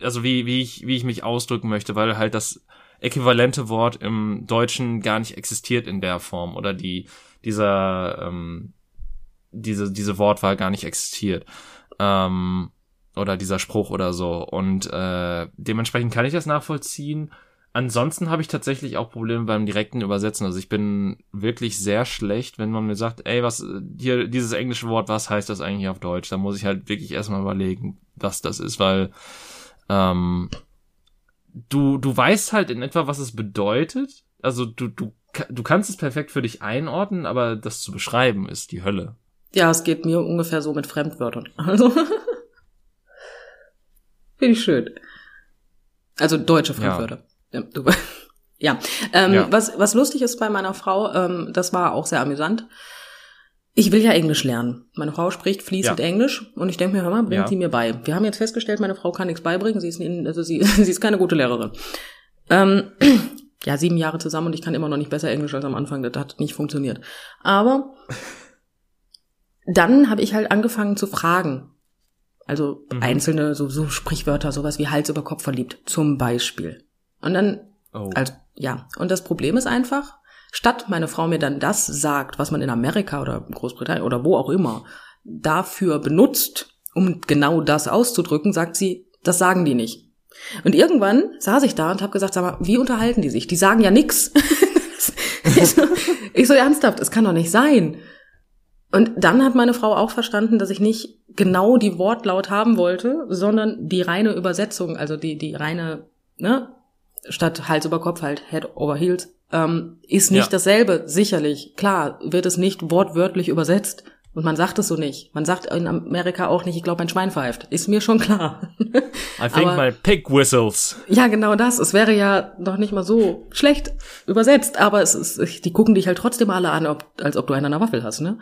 also wie, wie ich, wie ich mich ausdrücken möchte, weil halt das äquivalente Wort im Deutschen gar nicht existiert in der Form oder die, dieser, ähm, diese, diese Wortwahl gar nicht existiert. Ähm, oder dieser Spruch oder so. Und äh, dementsprechend kann ich das nachvollziehen. Ansonsten habe ich tatsächlich auch Probleme beim direkten Übersetzen. Also ich bin wirklich sehr schlecht, wenn man mir sagt, ey, was hier dieses englische Wort, was heißt das eigentlich auf Deutsch? Da muss ich halt wirklich erstmal überlegen, was das ist, weil ähm, du du weißt halt in etwa, was es bedeutet. Also du du du kannst es perfekt für dich einordnen, aber das zu beschreiben ist die Hölle. Ja, es geht mir ungefähr so mit Fremdwörtern. [LAUGHS] Also Finde ich schön. Also deutsche Fremdwörter. Ja. Ja, [LAUGHS] ja. Ähm, ja. Was, was lustig ist bei meiner Frau, ähm, das war auch sehr amüsant. Ich will ja Englisch lernen. Meine Frau spricht fließend ja. Englisch und ich denke mir, hör mal, bringt sie mir bei. Wir haben jetzt festgestellt, meine Frau kann nichts beibringen. Sie ist, also sie, [LAUGHS] sie ist keine gute Lehrerin. Ähm, [CLEARS THROAT] ja, sieben Jahre zusammen und ich kann immer noch nicht besser Englisch als am Anfang. Das hat nicht funktioniert. Aber dann habe ich halt angefangen zu fragen. Also mhm. einzelne so, so Sprichwörter, sowas wie Hals über Kopf verliebt, zum Beispiel. Und dann, oh. also, ja. Und das Problem ist einfach, statt meine Frau mir dann das sagt, was man in Amerika oder Großbritannien oder wo auch immer dafür benutzt, um genau das auszudrücken, sagt sie, das sagen die nicht. Und irgendwann saß ich da und habe gesagt, sag mal, wie unterhalten die sich? Die sagen ja nix. [LAUGHS] [LAUGHS] ich, so, ich so ernsthaft, es kann doch nicht sein. Und dann hat meine Frau auch verstanden, dass ich nicht genau die Wortlaut haben wollte, sondern die reine Übersetzung, also die, die reine, ne, statt Hals über Kopf halt Head over Heels, ähm, ist nicht ja. dasselbe, sicherlich. Klar, wird es nicht wortwörtlich übersetzt, und man sagt es so nicht. Man sagt in Amerika auch nicht, ich glaube, ein Schwein pfeift. Ist mir schon klar. [LAUGHS] I think aber, my pig whistles. Ja, genau das. Es wäre ja noch nicht mal so schlecht übersetzt, aber es ist, die gucken dich halt trotzdem alle an, ob, als ob du einen an der Waffel hast, ne?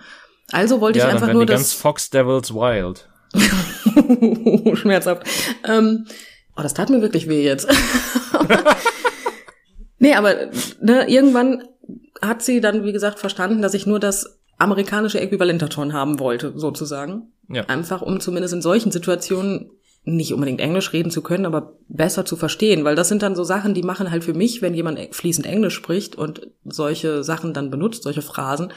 Also wollte ja, ich einfach dann nur die das. Ganz Fox Devils Wild. [LAUGHS] Schmerzhaft. Ähm, oh, das tat mir wirklich weh jetzt. [LAUGHS] nee, aber ne, irgendwann hat sie dann, wie gesagt, verstanden, dass ich nur das amerikanische Äquivalent davon haben wollte, sozusagen. Ja. Einfach um zumindest in solchen Situationen nicht unbedingt Englisch reden zu können, aber besser zu verstehen, weil das sind dann so Sachen, die machen halt für mich, wenn jemand fließend Englisch spricht und solche Sachen dann benutzt, solche Phrasen,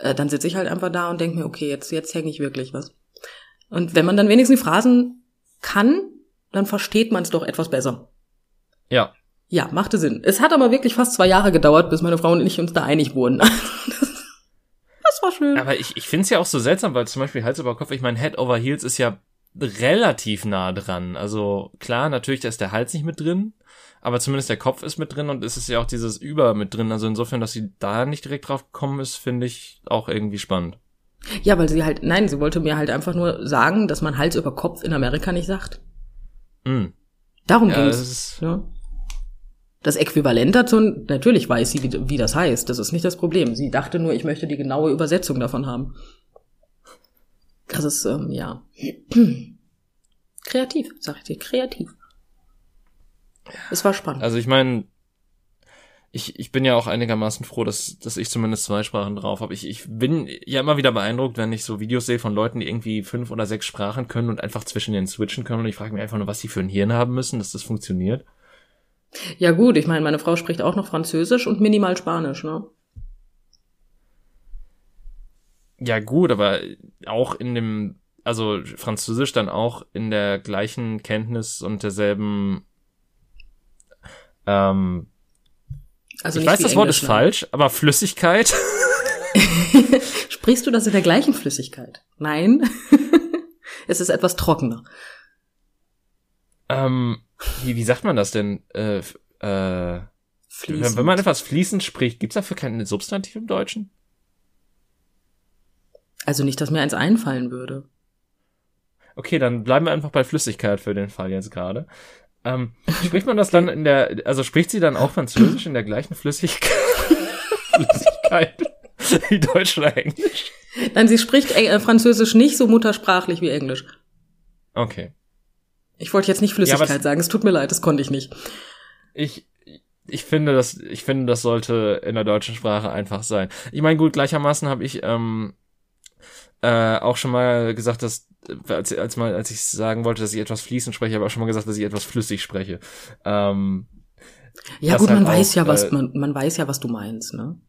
äh, dann sitze ich halt einfach da und denke mir, okay, jetzt jetzt hänge ich wirklich was. Und wenn man dann wenigstens die Phrasen kann, dann versteht man es doch etwas besser. Ja. Ja, machte Sinn. Es hat aber wirklich fast zwei Jahre gedauert, bis meine Frau und ich uns da einig wurden. [LAUGHS] Das war schön. Aber ich, ich finde es ja auch so seltsam, weil zum Beispiel Hals über Kopf, ich meine, Head over Heels ist ja relativ nah dran. Also klar, natürlich, da ist der Hals nicht mit drin, aber zumindest der Kopf ist mit drin und es ist ja auch dieses Über mit drin. Also insofern, dass sie da nicht direkt drauf gekommen ist, finde ich auch irgendwie spannend. Ja, weil sie halt, nein, sie wollte mir halt einfach nur sagen, dass man Hals über Kopf in Amerika nicht sagt. Mm. Darum ja, ging's. Ja das Äquivalent dazu, natürlich weiß sie, wie, wie das heißt. Das ist nicht das Problem. Sie dachte nur, ich möchte die genaue Übersetzung davon haben. Das ist, ähm, ja. [CLEARS THROAT] kreativ, sag ich dir, kreativ. Es war spannend. Also ich meine, ich, ich bin ja auch einigermaßen froh, dass, dass ich zumindest zwei Sprachen drauf habe. Ich, ich bin ja immer wieder beeindruckt, wenn ich so Videos sehe von Leuten, die irgendwie fünf oder sechs Sprachen können und einfach zwischen den switchen können. Und ich frage mich einfach nur, was sie für ein Hirn haben müssen, dass das funktioniert. Ja gut, ich meine, meine Frau spricht auch noch Französisch und minimal Spanisch, ne? Ja gut, aber auch in dem, also Französisch dann auch in der gleichen Kenntnis und derselben, ähm, also ich weiß, das Englisch, Wort ist falsch, aber Flüssigkeit. [LAUGHS] Sprichst du das in der gleichen Flüssigkeit? Nein. [LAUGHS] es ist etwas trockener. Ähm, wie, wie sagt man das denn? Äh, äh, Fließend. Wenn man etwas fließend spricht, gibt's dafür kein Substantiv im Deutschen? Also nicht, dass mir eins einfallen würde. Okay, dann bleiben wir einfach bei Flüssigkeit für den Fall jetzt gerade. Ähm, [LAUGHS] spricht man das dann in der, also spricht sie dann auch Französisch in der gleichen Flüssigkeit, [LAUGHS] Flüssigkeit wie Deutsch oder Englisch? Nein, sie spricht äh, Französisch nicht so muttersprachlich wie Englisch. Okay. Ich wollte jetzt nicht Flüssigkeit ja, sagen, es tut mir leid, das konnte ich nicht. Ich, ich finde, das, ich finde, das sollte in der deutschen Sprache einfach sein. Ich meine, gut, gleichermaßen habe ich ähm, äh, auch schon mal gesagt, dass als, als mal, als ich sagen wollte, dass ich etwas fließend spreche, habe ich auch schon mal gesagt, dass ich etwas flüssig spreche. Ähm, ja gut, halt man weiß ja, was äh, man, man weiß ja, was du meinst, ne?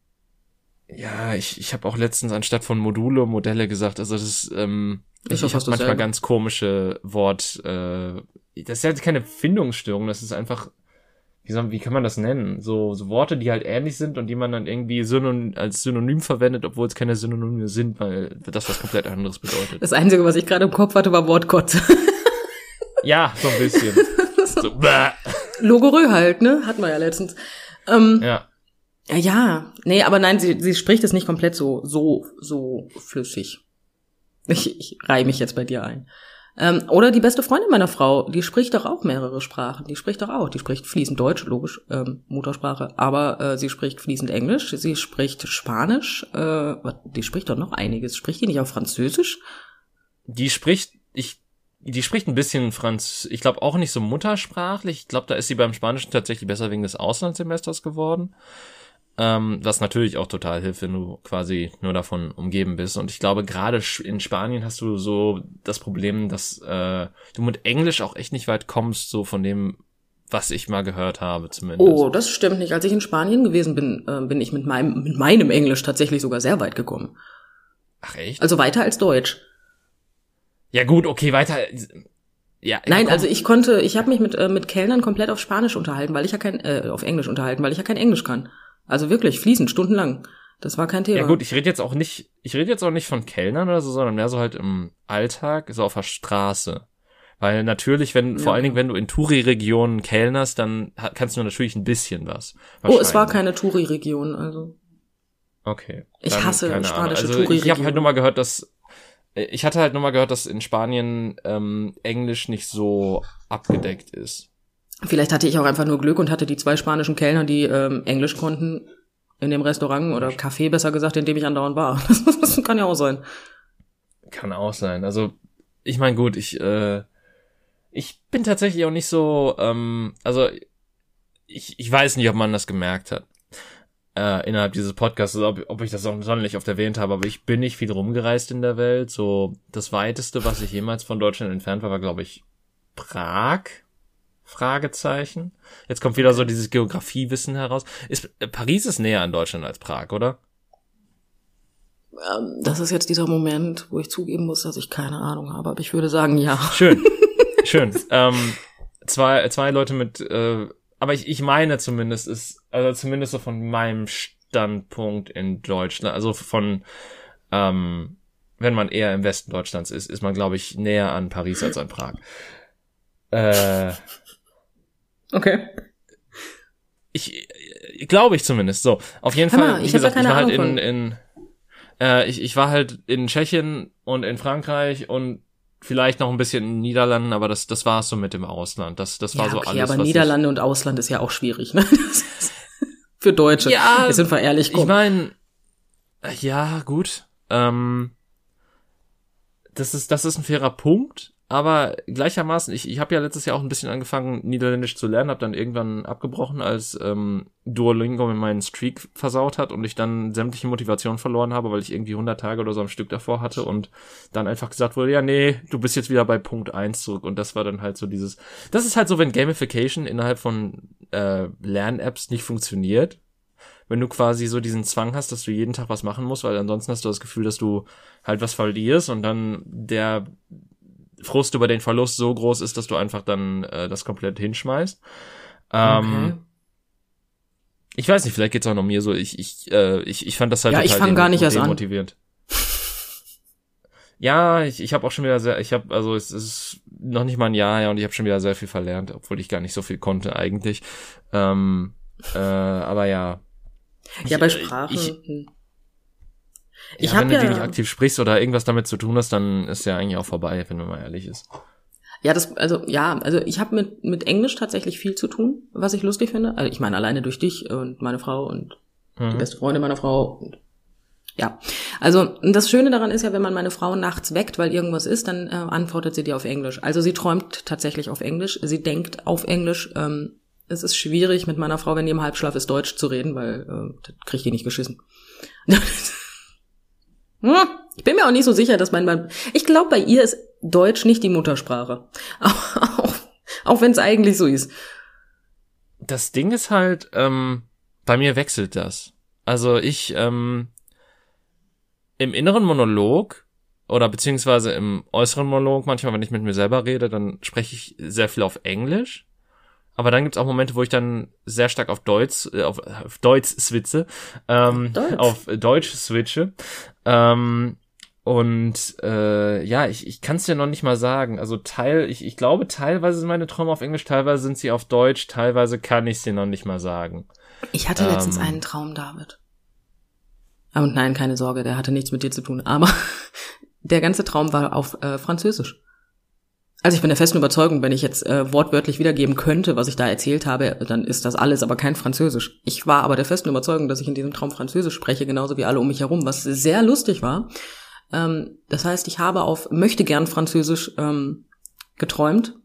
Ja, ich, ich habe auch letztens anstatt von Module Modelle gesagt. Also das ist, ähm, ich, ich habe manchmal ganz komische Wort. Äh, das ist ja keine Findungsstörung. Das ist einfach, wie, soll, wie kann man das nennen? So, so Worte, die halt ähnlich sind und die man dann irgendwie synonym, als Synonym verwendet, obwohl es keine Synonyme sind, weil das was komplett anderes bedeutet. Das Einzige, was ich gerade im Kopf hatte, war Wortkotze. [LAUGHS] ja, so ein bisschen. [LAUGHS] so, Logorö halt, ne? Hatten wir ja letztens. Ähm, ja. Ja, nee, aber nein, sie, sie spricht es nicht komplett so, so, so flüssig. Ich, ich reihe mich jetzt bei dir ein. Ähm, oder die beste Freundin meiner Frau, die spricht doch auch mehrere Sprachen. Die spricht doch auch. Die spricht fließend Deutsch, logisch, ähm, Muttersprache, aber äh, sie spricht fließend Englisch, sie spricht Spanisch, äh, die spricht doch noch einiges. Spricht die nicht auch Französisch? Die spricht, ich, die spricht ein bisschen Franz, ich glaube auch nicht so muttersprachlich. Ich glaube, da ist sie beim Spanischen tatsächlich besser wegen des Auslandssemesters geworden. Ähm, was natürlich auch total hilft, wenn du quasi nur davon umgeben bist. Und ich glaube, gerade in Spanien hast du so das Problem, dass äh, du mit Englisch auch echt nicht weit kommst, so von dem, was ich mal gehört habe zumindest. Oh, das stimmt nicht. Als ich in Spanien gewesen bin, äh, bin ich mit meinem, mit meinem Englisch tatsächlich sogar sehr weit gekommen. Ach echt? Also weiter als Deutsch. Ja gut, okay, weiter. Ja, Nein, komm. also ich konnte, ich habe mich mit, äh, mit Kellnern komplett auf Spanisch unterhalten, weil ich ja kein, äh, auf Englisch unterhalten, weil ich ja kein Englisch kann. Also wirklich, fließend, stundenlang. Das war kein Thema. Ja gut, ich rede jetzt auch nicht, ich rede jetzt auch nicht von Kellnern oder so, sondern mehr so halt im Alltag, so auf der Straße. Weil natürlich, wenn, Ja. vor allen Dingen, wenn du in Touri-Regionen kellnerst, dann kannst du natürlich ein bisschen was. oh, es war keine Touri-Region, also. Okay. Ich hasse spanische Also ich habe Touri-Regionen. halt nur mal gehört, dass äh, ich hatte halt nur mal gehört, dass in Spanien ähm, Englisch nicht so abgedeckt ist. Vielleicht hatte ich auch einfach nur Glück und hatte die zwei spanischen Kellner, die ähm, Englisch konnten, in dem Restaurant oder Café besser gesagt, in dem ich andauernd war. [LAUGHS] Das kann ja auch sein. Kann auch sein. Also ich meine gut, ich äh, ich bin tatsächlich auch nicht so, ähm, also ich, ich weiß nicht, ob man das gemerkt hat äh, innerhalb dieses Podcasts, ob, ob ich das auch sonderlich oft erwähnt habe, aber ich bin nicht viel rumgereist in der Welt. So das weiteste, was ich jemals von Deutschland entfernt war, war glaube ich Prag. Fragezeichen. Jetzt kommt wieder so dieses Geografiewissen heraus. Ist, äh, Paris ist näher an Deutschland als Prag, oder? Ähm, das ist jetzt dieser Moment, wo ich zugeben muss, dass ich keine Ahnung habe, aber ich würde sagen, ja. Schön. [LAUGHS] Schön. ähm, zwei, zwei Leute mit, äh, aber ich, ich meine zumindest ist, also zumindest so von meinem Standpunkt in Deutschland, also von, ähm, wenn man eher im Westen Deutschlands ist, ist man, glaube ich, näher an Paris als an Prag. Äh, Okay. ich, äh, glaube ich zumindest. So, auf jeden Fall, wie ich gesagt, ich war halt Ahnung in, in äh, ich, ich war halt in Tschechien und in Frankreich und vielleicht noch ein bisschen in den Niederlanden, aber das, das war es so mit dem Ausland. Das, das war ja, so okay, alles. aber was Niederlande und Ausland ist ja auch schwierig, ne? [LAUGHS] Für Deutsche. Ja, Jetzt sind wir ehrlich, Ich, komm. ich meine, ja, gut. Ähm, das ist, das ist ein fairer Punkt, aber gleichermaßen, ich, ich habe ja letztes Jahr auch ein bisschen angefangen, Niederländisch zu lernen, habe dann irgendwann abgebrochen, als ähm, Duolingo mir meinen Streak versaut hat und ich dann sämtliche Motivation verloren habe, weil ich irgendwie 100 Tage oder so am Stück davor hatte und dann einfach gesagt wurde, ja, nee, du bist jetzt wieder bei Punkt 1 zurück. Und das war dann halt so dieses, das ist halt so, wenn Gamification innerhalb von äh, Lern-Apps nicht funktioniert, wenn du quasi so diesen Zwang hast, dass du jeden Tag was machen musst, weil ansonsten hast du das Gefühl, dass du halt was verlierst und dann der Frust über den Verlust so groß ist, dass du einfach dann äh, das komplett hinschmeißt. Ähm, Okay. Ich weiß nicht, vielleicht geht's auch noch mir so. Ich, ich, äh, ich, ich fand das halt Ja, ich total fang gar nicht erst an. Ja, ich, ich habe auch schon wieder sehr, ich habe, also es ist noch nicht mal ein Jahr her und ich habe schon wieder sehr viel verlernt, obwohl ich gar nicht so viel konnte eigentlich. Ähm, äh, aber ja. Ja, Ich- bei äh, Sprachen. Ich. Ich ja, wenn du die ja- nicht aktiv sprichst oder irgendwas damit zu tun hast, dann ist ja eigentlich auch vorbei, wenn man mal ehrlich ist. Ja, das, also ja, also ich habe mit, mit Englisch tatsächlich viel zu tun, was ich lustig finde. Also ich meine, alleine durch dich und meine Frau und die Mhm. beste Freundin meiner Frau. Und, ja, also das Schöne daran ist ja, wenn man meine Frau nachts weckt, weil irgendwas ist, dann äh, antwortet sie dir auf Englisch. Also sie träumt tatsächlich auf Englisch, sie denkt auf Englisch. Ähm, es ist schwierig mit meiner Frau, wenn die im Halbschlaf ist, Deutsch zu reden, weil äh, das kriegt die nicht geschissen. [LAUGHS] Hm, Ich bin mir auch nicht so sicher, dass mein Mann. Ich glaube, bei ihr ist Deutsch nicht die Muttersprache. [LAUGHS] Auch, auch, auch wenn es eigentlich so ist. Das Ding ist halt, ähm, bei mir wechselt das. Also ich, ähm, im inneren Monolog oder beziehungsweise im äußeren Monolog, manchmal, wenn ich mit mir selber rede, dann spreche ich sehr viel auf Englisch. Aber dann gibt's auch Momente, wo ich dann sehr stark auf Deutsch, äh, auf, auf Deutsch switche, ähm, Deutsch. auf Deutsch switche. Ähm, und äh, ja, ich, ich kann es dir noch nicht mal sagen. Also Teil, ich, ich glaube, teilweise sind meine Träume auf Englisch, teilweise sind sie auf Deutsch, teilweise kann ich dir noch nicht mal sagen. Ich hatte letztens Ähm. einen Traum, David. Und nein, keine Sorge, der hatte nichts mit dir zu tun. Aber [LAUGHS] der ganze Traum war auf äh, Französisch. Also ich bin der festen Überzeugung, wenn ich jetzt äh, wortwörtlich wiedergeben könnte, was ich da erzählt habe, dann ist das alles aber kein Französisch. Ich war aber der festen Überzeugung, dass ich in diesem Traum Französisch spreche, genauso wie alle um mich herum, was sehr lustig war. Ähm, das heißt, ich habe auf möchte gern Französisch ähm, geträumt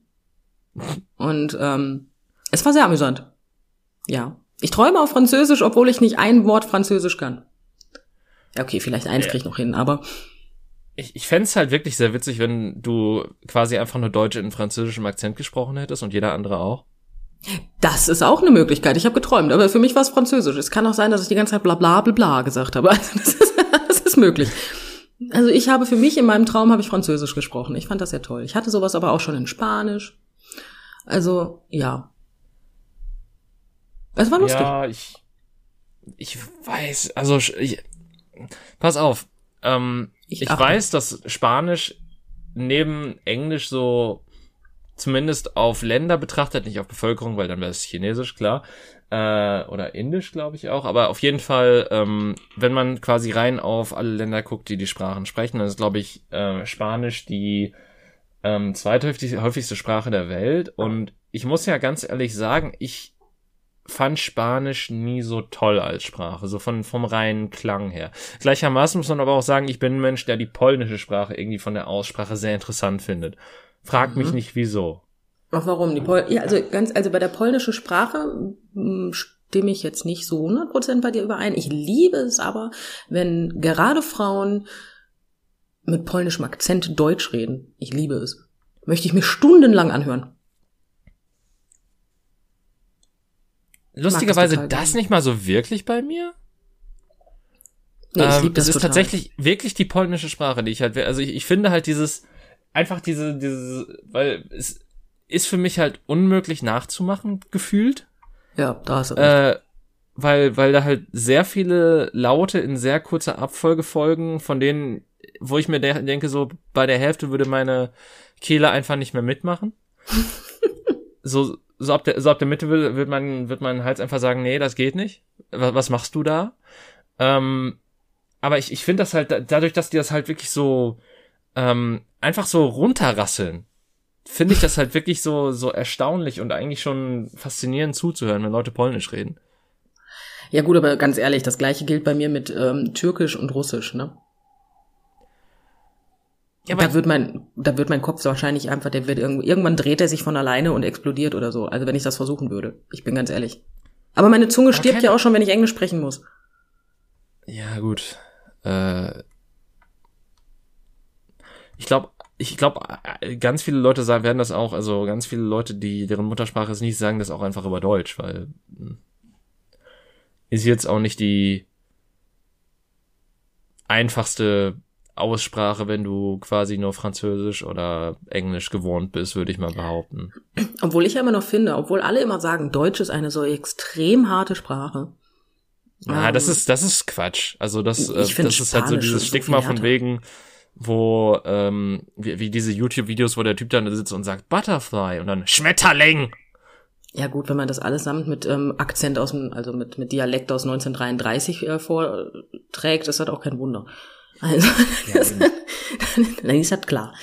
und ähm, es war sehr amüsant. Ja, ich träume auf Französisch, obwohl ich nicht ein Wort Französisch kann. Ja, okay, vielleicht eins krieg ich noch hin, aber ich, ich fände halt wirklich sehr witzig, wenn du quasi einfach nur Deutsch in französischem Akzent gesprochen hättest und jeder andere auch. Das ist auch eine Möglichkeit. Ich habe geträumt, aber für mich war es Französisch. Es kann auch sein, dass ich die ganze Zeit bla bla bla bla gesagt habe. [LAUGHS] Also das ist, das ist möglich. Also ich habe für mich in meinem Traum habe ich Französisch gesprochen. Ich fand das sehr toll. Ich hatte sowas aber auch schon in Spanisch. Also ja. Es war lustig. Ja, ich ich weiß, also ich, pass auf. Ähm, ich, ich weiß, dass Spanisch neben Englisch so zumindest auf Länder betrachtet, nicht auf Bevölkerung, weil dann wäre es Chinesisch, klar. Äh, oder Indisch, glaube ich auch. Aber auf jeden Fall, ähm, wenn man quasi rein auf alle Länder guckt, die die Sprachen sprechen, dann ist, glaube ich, äh, Spanisch die ähm, zweithäufigste Sprache der Welt. Und ich muss ja ganz ehrlich sagen, ich fand Spanisch nie so toll als Sprache, so von, vom reinen Klang her. Gleichermaßen muss man aber auch sagen, ich bin ein Mensch, der die polnische Sprache irgendwie von der Aussprache sehr interessant findet. Frag mhm. mich nicht wieso. Ach, warum? Die Pol ja, also ganz, also bei der polnischen Sprache hm, stimme ich jetzt nicht so 100% bei dir überein. Ich liebe es aber, wenn gerade Frauen mit polnischem Akzent Deutsch reden. Ich liebe es. Möchte ich mir stundenlang anhören. Lustigerweise das, das nicht mal so wirklich bei mir. Nee, ich ähm, lieb das es ist tatsächlich wirklich die polnische Sprache, die ich halt, also ich, ich finde halt dieses, einfach diese, diese, weil es ist für mich halt unmöglich nachzumachen, gefühlt. Ja, da hast du recht. Äh, weil, weil da halt sehr viele Laute in sehr kurzer Abfolge folgen, von denen, wo ich mir de denke, so bei der Hälfte würde meine Kehle einfach nicht mehr mitmachen. [LAUGHS] so, so ab der, so ab der Mitte will, wird man, wird mein Hals einfach sagen, nee, das geht nicht. Was, was machst du da? Ähm, aber ich, ich finde das halt, dadurch, dass die das halt wirklich so, ähm, einfach so runterrasseln, finde ich das halt wirklich so, so erstaunlich und eigentlich schon faszinierend zuzuhören, wenn Leute Polnisch reden. Ja gut, aber ganz ehrlich, das gleiche gilt bei mir mit ähm, Türkisch und Russisch, ne? Ja, da wird mein, da wird mein Kopf wahrscheinlich einfach, der wird irgend, irgendwann dreht er sich von alleine und explodiert oder so. Also wenn ich das versuchen würde. Ich bin ganz ehrlich. Aber meine Zunge aber stirbt ja auch schon, wenn ich Englisch sprechen muss. Ja, gut. Äh, ich glaube, ich glaube, ganz viele Leute sagen, werden das auch, also ganz viele Leute, die deren Muttersprache ist nicht, sagen das auch einfach über Deutsch, weil hm, ist jetzt auch nicht die einfachste Aussprache, wenn du quasi nur Französisch oder Englisch gewohnt bist, würde ich mal behaupten. Obwohl ich ja immer noch finde, obwohl alle immer sagen, Deutsch ist eine so extrem harte Sprache. Ja, ähm, das ist das ist Quatsch. Also das, äh, das ist halt so dieses Stigma so von wegen, wo ähm, wie, wie diese YouTube-Videos, wo der Typ dann sitzt und sagt Butterfly und dann Schmetterling. Ja gut, wenn man das allesamt mit ähm, Akzent aus dem, also mit, mit Dialekt aus 1933 äh, vorträgt, ist das auch kein Wunder. Also, ja, dann ist das [LAUGHS] klar.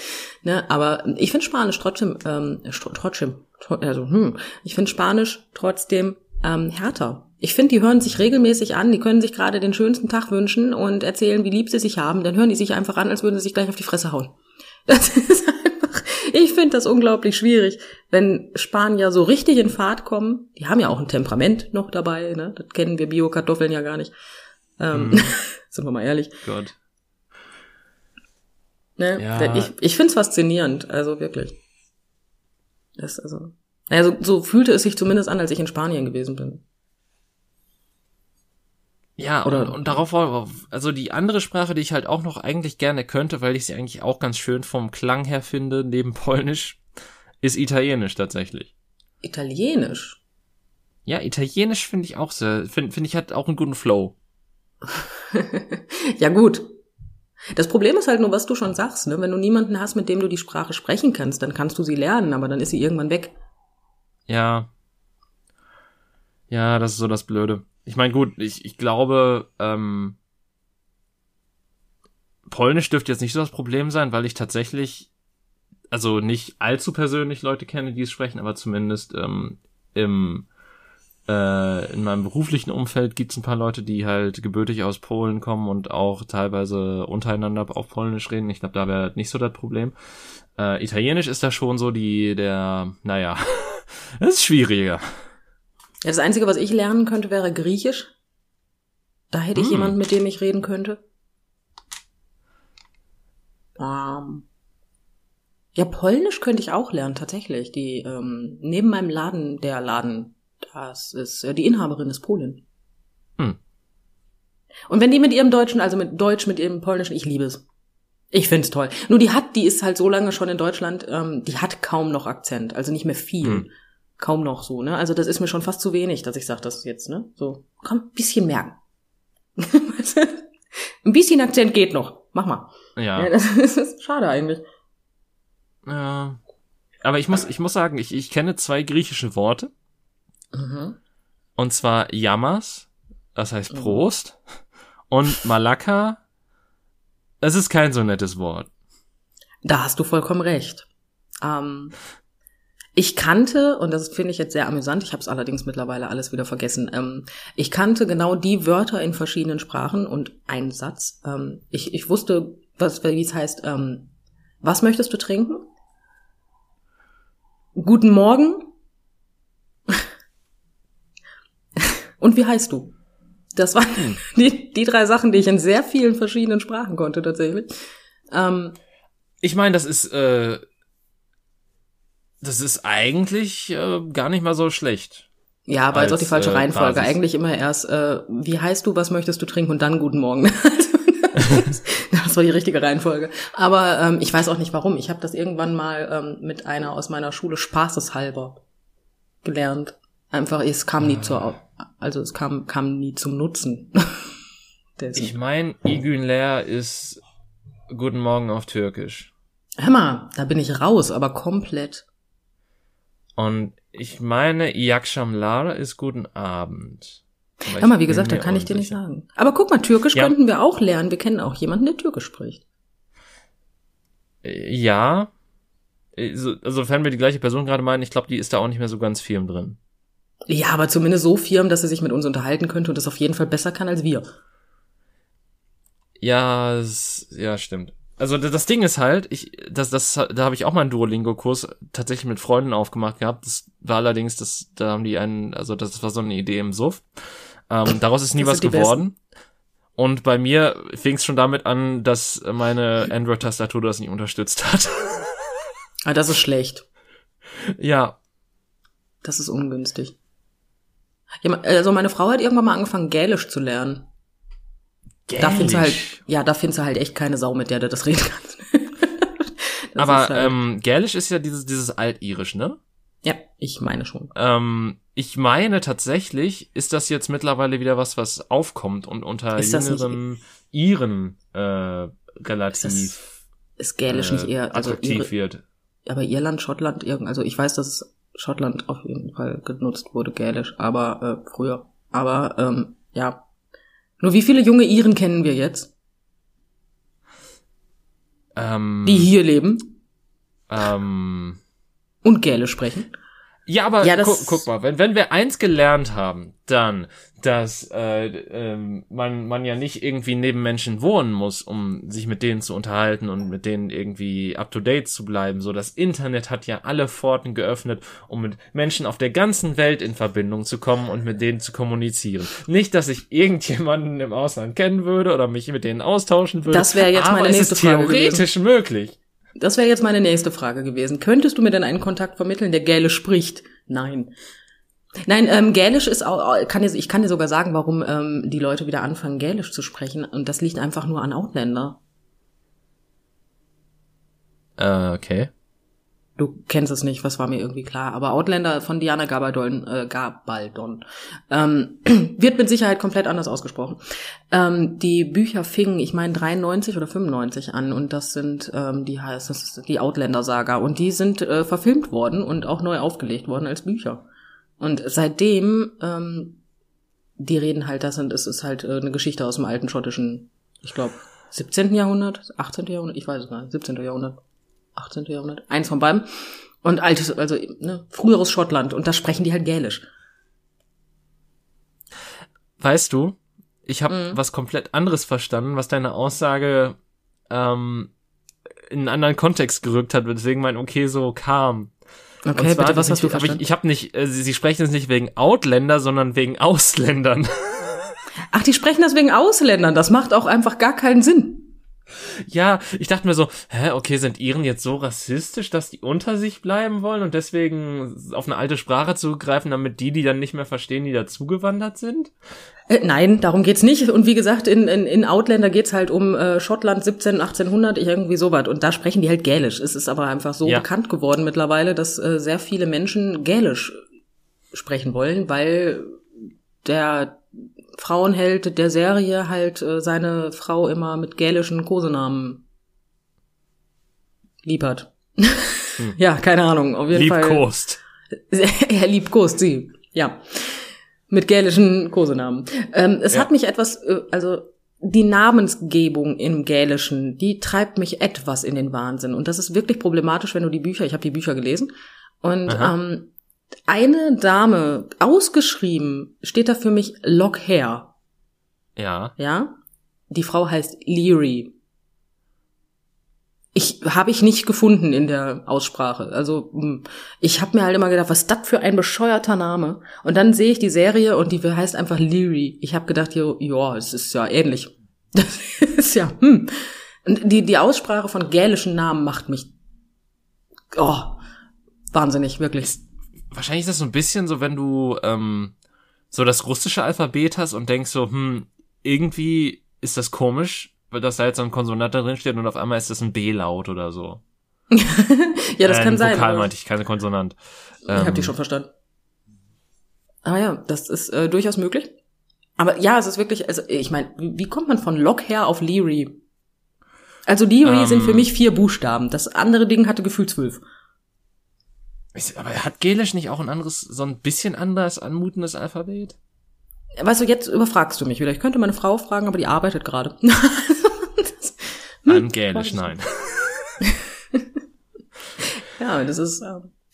Ne, aber ich finde Spanisch trotzdem, ähm, trotzdem, also, hm, ich finde Spanisch trotzdem ähm, härter. Ich finde, die hören sich regelmäßig an, die können sich gerade den schönsten Tag wünschen und erzählen, wie lieb sie sich haben. Dann hören die sich einfach an, als würden sie sich gleich auf die Fresse hauen. [LAUGHS] Das ist einfach, ich finde das unglaublich schwierig, wenn Spanier so richtig in Fahrt kommen. Die haben ja auch ein Temperament noch dabei, ne? Das kennen wir Bio-Kartoffeln ja gar nicht. Ähm, hm. [LAUGHS] sind wir mal ehrlich. Gott. Ne? Ja. Ich, ich finde es faszinierend, also wirklich. Das, also, also so fühlte es sich zumindest an, als ich in Spanien gewesen bin. Ja, Oder, und, und darauf, also die andere Sprache, die ich halt auch noch eigentlich gerne könnte, weil ich sie eigentlich auch ganz schön vom Klang her finde, neben [LAUGHS] Polnisch, ist Italienisch tatsächlich. Italienisch? Ja, Italienisch finde ich auch sehr, finde find ich hat auch einen guten Flow. [LAUGHS] ja gut, das Problem ist halt nur, was du schon sagst, ne? Wenn du niemanden hast, mit dem du die Sprache sprechen kannst, dann kannst du sie lernen, aber dann ist sie irgendwann weg. Ja. Ja, das ist so das Blöde. Ich meine, gut, ich, ich glaube, ähm, Polnisch dürfte jetzt nicht so das Problem sein, weil ich tatsächlich also nicht allzu persönlich Leute kenne, die es sprechen, aber zumindest ähm, im äh, in meinem beruflichen Umfeld gibt es ein paar Leute, die halt gebürtig aus Polen kommen und auch teilweise untereinander auf Polnisch reden. Ich glaube, da wäre nicht so das Problem. Äh, Italienisch ist da schon so die, der, naja, [LAUGHS] das ist schwieriger. Ja, das Einzige, was ich lernen könnte, wäre Griechisch. Da hätte ich Hm. jemanden, mit dem ich reden könnte. Ähm, ja, Polnisch könnte ich auch lernen, tatsächlich. Die, ähm, neben meinem Laden, der Laden, das ist, äh, die Inhaberin ist Polin. Hm. Und wenn die mit ihrem Deutschen, also mit Deutsch, mit ihrem Polnischen, ich liebe es. Ich find's toll. Nur die hat, die ist halt so lange schon in Deutschland, ähm, die hat kaum noch Akzent, also nicht mehr viel. Hm. Kaum noch so, ne? Also das ist mir schon fast zu wenig, dass ich sage das jetzt, ne? So, komm, ein bisschen merken. [LAUGHS] ein bisschen Akzent geht noch. Mach mal. Ja, Ja. das ist schade eigentlich. ja. Aber ich muss, ich muss sagen, ich, ich kenne zwei griechische Worte. Mhm. Und zwar Yamas, das heißt Mhm. Prost. Und Malaka, das ist kein so nettes Wort. Da hast du vollkommen recht. Ähm, ich kannte, und das finde ich jetzt sehr amüsant, ich habe es allerdings mittlerweile alles wieder vergessen, ähm, ich kannte genau die Wörter in verschiedenen Sprachen und einen Satz. Ähm, ich, ich wusste, was, wie es heißt, ähm, was möchtest du trinken? Guten Morgen. Und wie heißt du? Das waren Hm. [LAUGHS] die, die drei Sachen, die ich in sehr vielen verschiedenen Sprachen konnte tatsächlich. Ähm, Ich meine, das ist, äh, das ist eigentlich äh, gar nicht mal so schlecht. Ja, aber jetzt auch die als, falsche äh, Reihenfolge. Basis. Eigentlich immer erst, äh, wie heißt du, was möchtest du trinken und dann guten Morgen. [LAUGHS] Das war die richtige Reihenfolge. Aber ähm, ich weiß auch nicht warum. Ich habe das irgendwann mal ähm, mit einer aus meiner Schule spaßeshalber gelernt. Einfach, es kam nie zur, Au- also es kam, kam nie zum Nutzen. [LAUGHS] Ich meine, Igünler ist Guten Morgen auf Türkisch. Hör mal, da bin ich raus, aber komplett. Und ich meine, Iakşamlar ist Guten Abend. Hör mal, wie gesagt, da kann ich dir nicht unsicher. sagen. Aber guck mal, Türkisch Ja. könnten wir auch lernen. Wir kennen auch jemanden, der Türkisch spricht. Äh, Ja. Äh, so- Also, wenn wir die gleiche Person gerade meinen, ich glaube, die ist da auch nicht mehr so ganz firm drin. Ja, aber zumindest so firm, dass er sich mit uns unterhalten könnte und das auf jeden Fall besser kann als wir. Ja, es, ja, stimmt. Also das Ding ist halt, ich, das, das, da habe ich auch mal einen Duolingo-Kurs tatsächlich mit Freunden aufgemacht gehabt. Das war allerdings, das, da haben die einen, also das war so eine Idee im Suff. Ähm, daraus ist nie Das was geworden. Und bei mir fing es schon damit an, dass meine Android-Tastatur das nicht unterstützt hat. Ah, das ist schlecht. ja, Das ist ungünstig. Ja, also meine Frau hat irgendwann mal angefangen, Gälisch zu lernen. Da findest du halt, Gälisch. ja, da findest du halt echt keine Sau, mit der du das reden kannst. [LAUGHS] Das Aber halt, ähm, Gälisch ist ja dieses, dieses Altirisch, ne? ja, ich meine schon. Ähm, ich meine tatsächlich, ist das jetzt mittlerweile wieder was, was aufkommt und unter Ist das jüngeren Iren äh, relativ Ist Ist Gälisch äh, nicht eher, also attraktiv ihre, wird. aber Irland, Schottland, also ich weiß, dass es Schottland auf jeden Fall genutzt wurde, Gälisch, aber äh, früher. Aber ähm, ja. Nur wie viele junge Iren kennen wir jetzt, Ähm, die hier leben ähm, und Gälisch sprechen? Ja, aber Ja, gu guck mal, wenn, wenn wir eins gelernt haben, dann, dass äh, ähm, man, man ja nicht irgendwie neben Menschen wohnen muss, um sich mit denen zu unterhalten und mit denen irgendwie up-to-date zu bleiben. So, das Internet hat ja alle Pforten geöffnet, um mit Menschen auf der ganzen Welt in Verbindung zu kommen und mit denen zu kommunizieren. Nicht, dass ich irgendjemanden im Ausland kennen würde oder mich mit denen austauschen würde. Das wäre jetzt meine nächste ist Frage theoretisch möglich. Das wäre jetzt meine nächste Frage gewesen. Könntest du mir denn einen Kontakt vermitteln, der Gälisch spricht? Nein. Nein, ähm, Gälisch ist auch, kann dir, ich kann dir sogar sagen, warum ähm, die Leute wieder anfangen, Gälisch zu sprechen. Und das liegt einfach nur an Outlander. Äh, okay. Du kennst es nicht, was war mir irgendwie klar. Aber Outlander von Diana Gabaldon, äh, Gabaldon ähm, [CLEARS THROAT] wird mit Sicherheit komplett anders ausgesprochen. Ähm, die Bücher fingen, ich meine, 93 oder 95 an und das sind ähm, die heißt das ist die Outlander-Saga und die sind äh, verfilmt worden und auch neu aufgelegt worden als Bücher. Und seitdem ähm, die reden halt, das sind, es ist halt äh, eine Geschichte aus dem alten schottischen, ich glaube, 17. Jahrhundert, 18. Jahrhundert, ich weiß es gar nicht, 17. Jahrhundert. 18. Jahrhundert, eins von beiden. Und altes, also ne, früheres Schottland. Und da sprechen die halt Gälisch. Weißt du, ich habe mhm. was komplett anderes verstanden, was deine Aussage ähm, in einen anderen Kontext gerückt hat, weswegen mein Okay so kam. Okay, bitte, was hast du verstanden? Ich, ich habe nicht, äh, sie, sie sprechen es nicht wegen Outländer, sondern wegen Ausländern. Ach, die sprechen das wegen Ausländern. Das macht auch einfach gar keinen Sinn. Ja, ich dachte mir so, hä, okay, sind Iren jetzt so rassistisch, dass die unter sich bleiben wollen und deswegen auf eine alte Sprache zugreifen, damit die, die dann nicht mehr verstehen, die dazugewandert sind? Äh, nein, darum geht's nicht. Und wie gesagt, in, in, in Outlander geht's halt um äh, Schottland 17, 1800, irgendwie sowas. Und da sprechen die halt Gälisch. Es ist aber einfach so ja. bekannt geworden mittlerweile, dass äh, sehr viele Menschen Gälisch sprechen wollen, weil der Frauenheld der Serie halt äh, seine Frau immer mit gälischen Kosenamen lieb hat. Hm. [LAUGHS] ja, keine Ahnung, auf jeden Fall. Liebkost. [LAUGHS] er liebkost sie, ja. Mit gälischen Kosenamen. Ähm, es ja. hat mich etwas, äh, also die Namensgebung im Gälischen, die treibt mich etwas in den Wahnsinn. Und das ist wirklich problematisch, wenn du die Bücher, ich habe die Bücher gelesen, und ähm, eine Dame, ausgeschrieben, steht da für mich Lockhair. Ja. Ja. Die Frau heißt Leary. Ich habe ich nicht gefunden in der Aussprache. Also hm, ich habe mir halt immer gedacht, was ist das für ein bescheuerter Name? Und dann sehe ich die Serie und die heißt einfach Leary. Ich habe gedacht, ja, es ist ja ähnlich. [LAUGHS] Das ist ja, hm. Und die, die Aussprache von gälischen Namen macht mich, oh, wahnsinnig, wirklich wahrscheinlich ist das so ein bisschen so, wenn du ähm, so das russische Alphabet hast und denkst so, hm, irgendwie ist das komisch, weil das da jetzt so ein Konsonant da drin steht und auf einmal ist das ein B-Laut oder so. [LAUGHS] ja, das äh, kann sein. Vokal meinte ich, keine Konsonant. Ich ähm, habe die schon verstanden. Ah ja, das ist äh, durchaus möglich. Aber ja, es ist wirklich, also ich meine, wie kommt man von Lockhair auf Leary? Also Leary ähm, sind für mich vier Buchstaben. Das andere Ding hatte gefühlt zwölf. Aber hat Gelisch nicht auch ein anderes, so ein bisschen anders anmutendes Alphabet? Weißt du, jetzt überfragst du mich wieder. Ich könnte meine Frau fragen, aber die arbeitet gerade. [LAUGHS] An Gälisch, nein. [LAUGHS] ja, das ist,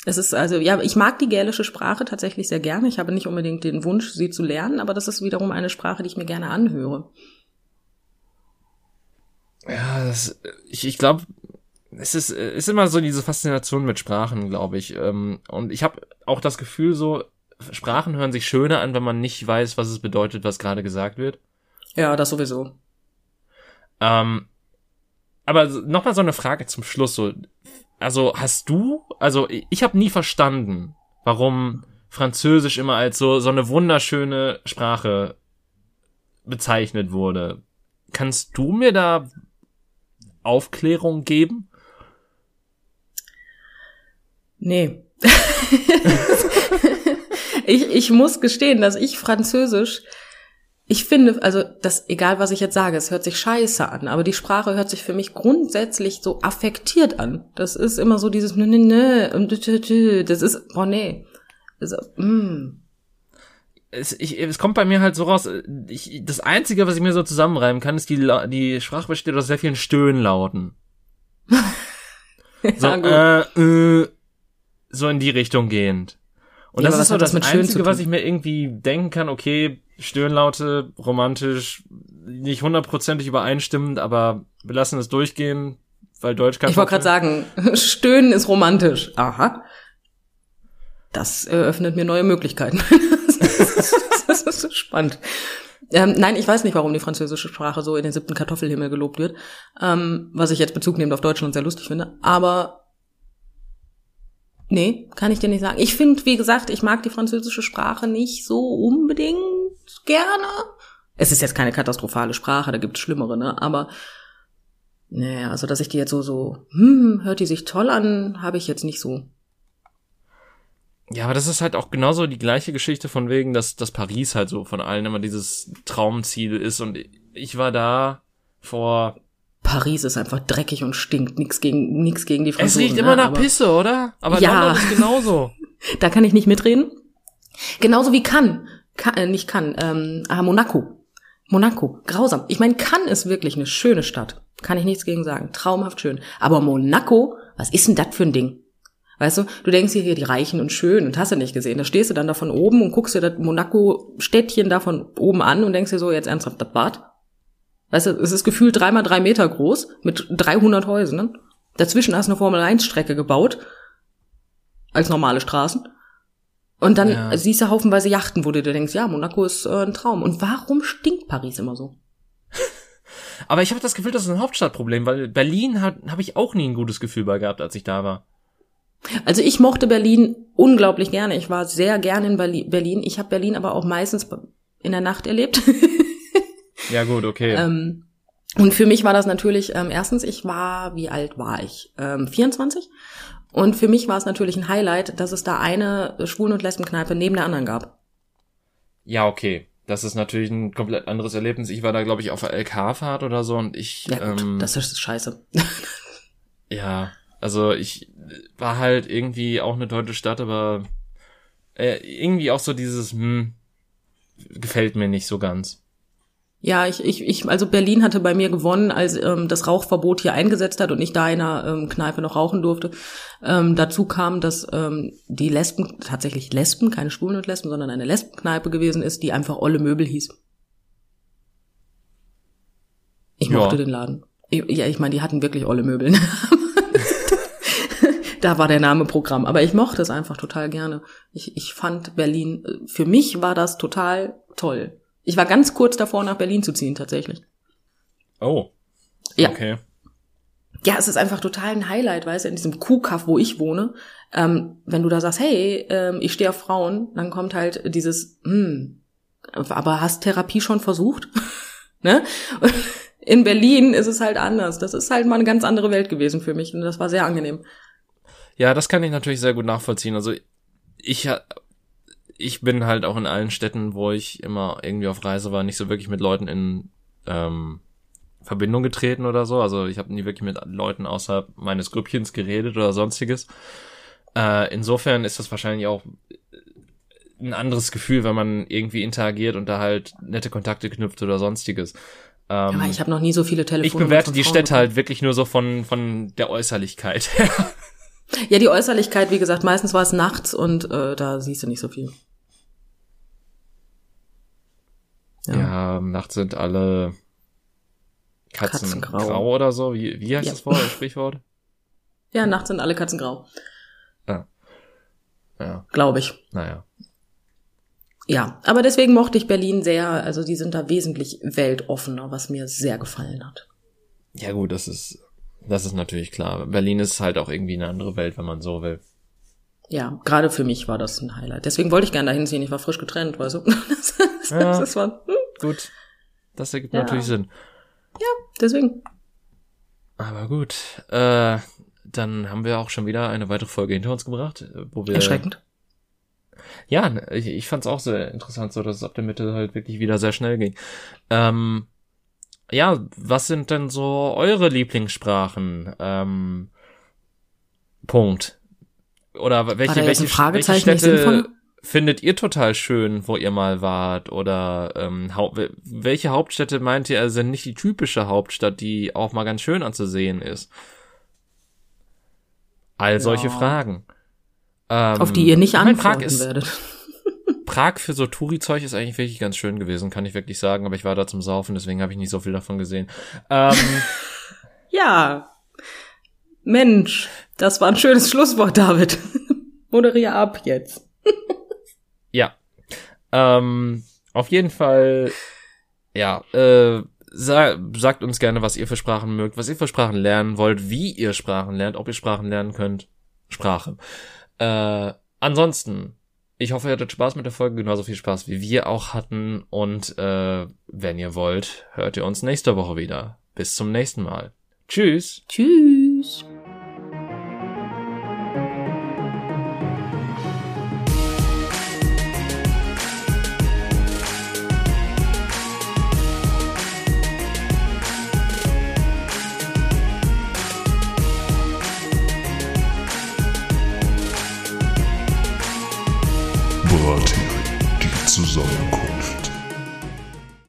es ist also, ja, ich mag die gälische Sprache tatsächlich sehr gerne. Ich habe nicht unbedingt den Wunsch, sie zu lernen, aber das ist wiederum eine Sprache, die ich mir gerne anhöre. Ja, das, ich, ich glaube, es ist, ist immer so diese Faszination mit Sprachen, glaube ich. Ähm, und ich habe auch das Gefühl, so Sprachen hören sich schöner an, wenn man nicht weiß, was es bedeutet, was gerade gesagt wird. Ja, das sowieso. Ähm, aber nochmal so eine Frage zum Schluss. So, also hast du, also ich habe nie verstanden, warum Französisch immer als so so eine wunderschöne Sprache bezeichnet wurde. Kannst du mir da Aufklärung geben? Nee. [LAUGHS] ich, ich muss gestehen, dass ich Französisch, ich finde, also das, egal was ich jetzt sage, es hört sich scheiße an, aber die Sprache hört sich für mich grundsätzlich so affektiert an. Das ist immer so dieses ne ne ne das ist oh nee. Also, mm. Es, ich, es kommt bei mir halt so raus, ich, das Einzige, was ich mir so zusammenreimen kann, ist die, die Sprache besteht aus sehr vielen Stöhnlauten. [LAUGHS] so, ja, äh, äh, so in die Richtung gehend. Und ja, das ist so das, das Einzige, was ich mir irgendwie denken kann, okay, Stöhnlaute, romantisch, nicht hundertprozentig übereinstimmend, aber wir lassen es durchgehen, weil Deutsch kann. Ich wollte gerade sagen, [LAUGHS] Stöhnen ist romantisch. Aha. Das eröffnet mir neue Möglichkeiten. [LAUGHS] das, ist, so spannend. Ähm, nein, ich weiß nicht, warum die französische Sprache so in den siebten Kartoffelhimmel gelobt wird, ähm, was ich jetzt Bezug nehmend auf Deutschland sehr lustig finde. Aber Nee, kann ich dir nicht sagen. Ich finde, wie gesagt, ich mag die französische Sprache nicht so unbedingt gerne. Es ist jetzt keine katastrophale Sprache, da gibt's schlimmere, ne? Aber naja, also dass ich die jetzt so so, hm, hört die sich toll an, habe ich jetzt nicht so. Ja, aber das ist halt auch genauso die gleiche Geschichte von wegen, dass, dass Paris halt so von allen immer dieses Traumziel ist. Und ich war da vor Paris ist einfach dreckig und stinkt. Nix gegen, nix gegen die Franzosen. Es riecht immer ne? nach aber, Pisse, oder? Aber ja. London ist genauso. [LAUGHS] da kann ich nicht mitreden. Genauso wie Cannes. Kann, äh, nicht Cannes, ähm, ah, Monaco. Monaco, grausam. Ich meine, Cannes ist wirklich eine schöne Stadt. Kann ich nichts gegen sagen. Traumhaft schön. Aber Monaco, was ist denn das für ein Ding? Weißt du, du denkst hier, hier die Reichen und schön und hast du nicht gesehen. Da stehst du dann da von oben und guckst dir das Monaco-Städtchen da von oben an und denkst dir so, jetzt ernsthaft, das Bad? Weißt du, es ist gefühlt dreimal drei Meter groß mit 300 Häusern. Dazwischen hast du eine Formel-1-Strecke gebaut. Als normale Straßen. Und dann Ja. siehst du haufenweise Yachten, wo du dir denkst, ja, Monaco ist äh, ein Traum. Und warum stinkt Paris immer so? [LAUGHS] Aber ich habe das Gefühl, das ist ein Hauptstadtproblem, weil Berlin habe ich auch nie ein gutes Gefühl bei gehabt, als ich da war. Also ich mochte Berlin unglaublich gerne. Ich war sehr gerne in Berli- Berlin. Ich habe Berlin aber auch meistens in der Nacht erlebt. [LAUGHS] Ja gut, okay. ähm, und für mich war das natürlich, ähm, erstens, ich war, wie alt war ich? Ähm, 24. Und für mich war es natürlich ein Highlight, dass es da eine Schwulen- und Lesbenkneipe neben der anderen gab. ja, okay. Das ist natürlich ein komplett anderes Erlebnis. Ich war da, glaube ich, auf der LK-Fahrt oder so und ich, Ja gut, ähm, das ist scheiße. [LAUGHS] ja, also ich war halt irgendwie auch eine deutsche Stadt, aber äh, irgendwie auch so dieses, hm, gefällt mir nicht so ganz. Ja, ich, ich, ich, also Berlin hatte bei mir gewonnen, als ähm, das Rauchverbot hier eingesetzt hat und ich da in einer ähm, Kneipe noch rauchen durfte. Ähm, dazu kam, dass ähm, die Lesben, tatsächlich Lesben, keine Schwulen und Lesben, sondern eine Lesbenkneipe gewesen ist, die einfach Olle Möbel hieß. Ich Ja. mochte den Laden. Ich, ja, ich meine, die hatten wirklich Olle Möbel. [LAUGHS] da war der Name Programm. Aber ich mochte es einfach total gerne. Ich, ich fand Berlin, äh, für mich war das total toll. Ich war ganz kurz davor, nach Berlin zu ziehen, tatsächlich. Oh. Ja. Okay. Ja, es ist einfach total ein Highlight, weißt du, in diesem Kuhkaff, wo ich wohne. Ähm, wenn du da sagst, hey, ähm, ich stehe auf Frauen, dann kommt halt dieses, hm, aber hast Therapie schon versucht? [LAUGHS] ne? In Berlin ist es halt anders. Das ist halt mal eine ganz andere Welt gewesen für mich und das war sehr angenehm. Ja, das kann ich natürlich sehr gut nachvollziehen. Also ich ich bin halt auch in allen Städten, wo ich immer irgendwie auf Reise war, nicht so wirklich mit Leuten in ähm, Verbindung getreten oder so. Also ich habe nie wirklich mit Leuten außerhalb meines Grüppchens geredet oder sonstiges. Äh, insofern ist das wahrscheinlich auch ein anderes Gefühl, wenn man irgendwie interagiert und da halt nette Kontakte knüpft oder sonstiges. Ähm, Aber ich habe noch nie so viele ich Telefone. bewerte die Städte halt wirklich nur so von von der Äußerlichkeit her. [LAUGHS] Ja, die Äußerlichkeit, wie gesagt, meistens war es nachts und äh, da siehst du nicht so viel. Ja, nachts sind alle Katzen, grau oder so. Wie, wie heißt Ja. das Wort, das Sprichwort? [LAUGHS] Ja, nachts sind alle Katzen grau, Ja, glaube ich. naja. Ja, aber deswegen mochte ich Berlin sehr, also die sind da wesentlich weltoffener, was mir sehr gefallen hat. Ja gut, das ist, das ist natürlich klar. Berlin ist halt auch irgendwie eine andere Welt, wenn man so will. Ja, gerade für mich war das ein Highlight. Deswegen wollte ich gerne dahin ziehen, ich war frisch getrennt, weißt du. [LAUGHS] Das, das, Ja. das war, hm, Gut, das ergibt Ja. natürlich Sinn. deswegen. Aber gut, äh, dann haben wir auch schon wieder eine weitere Folge hinter uns gebracht, äh, wo wir Erschreckend. Ja, ich, ich fand es auch sehr interessant, so dass es ab der Mitte halt wirklich wieder sehr schnell ging. Ähm, ja, was sind denn so eure Lieblingssprachen? Ähm, Punkt. Oder welche, welche, welche Städte findet ihr total schön, wo ihr mal wart? Oder ähm, hau welche Hauptstädte meint ihr sind nicht die typische Hauptstadt, die auch mal ganz schön anzusehen ist? All solche Ja. Fragen. Ähm, Auf die ihr nicht antworten Prag ist, werdet. [LAUGHS] [LAUGHS] Prag für so Touri-Zeug ist eigentlich wirklich ganz schön gewesen, kann ich wirklich sagen, aber ich war da zum Saufen, deswegen habe ich nicht so viel davon gesehen. Ähm, [LAUGHS] Ja. Mensch, das war ein schönes Schlusswort, David. [LAUGHS] Moderier ab jetzt. ja. Ähm, auf jeden Fall, ja, äh, sa sagt uns gerne, was ihr für Sprachen mögt, was ihr für Sprachen lernen wollt, wie ihr Sprachen lernt, ob ihr Sprachen lernen könnt. Sprache. Äh, ansonsten, ich hoffe, ihr hattet Spaß mit der Folge, genauso viel Spaß wie wir auch hatten. Und äh, wenn ihr wollt, hört ihr uns nächste Woche wieder. Bis zum nächsten Mal. Tschüss. Tschüss.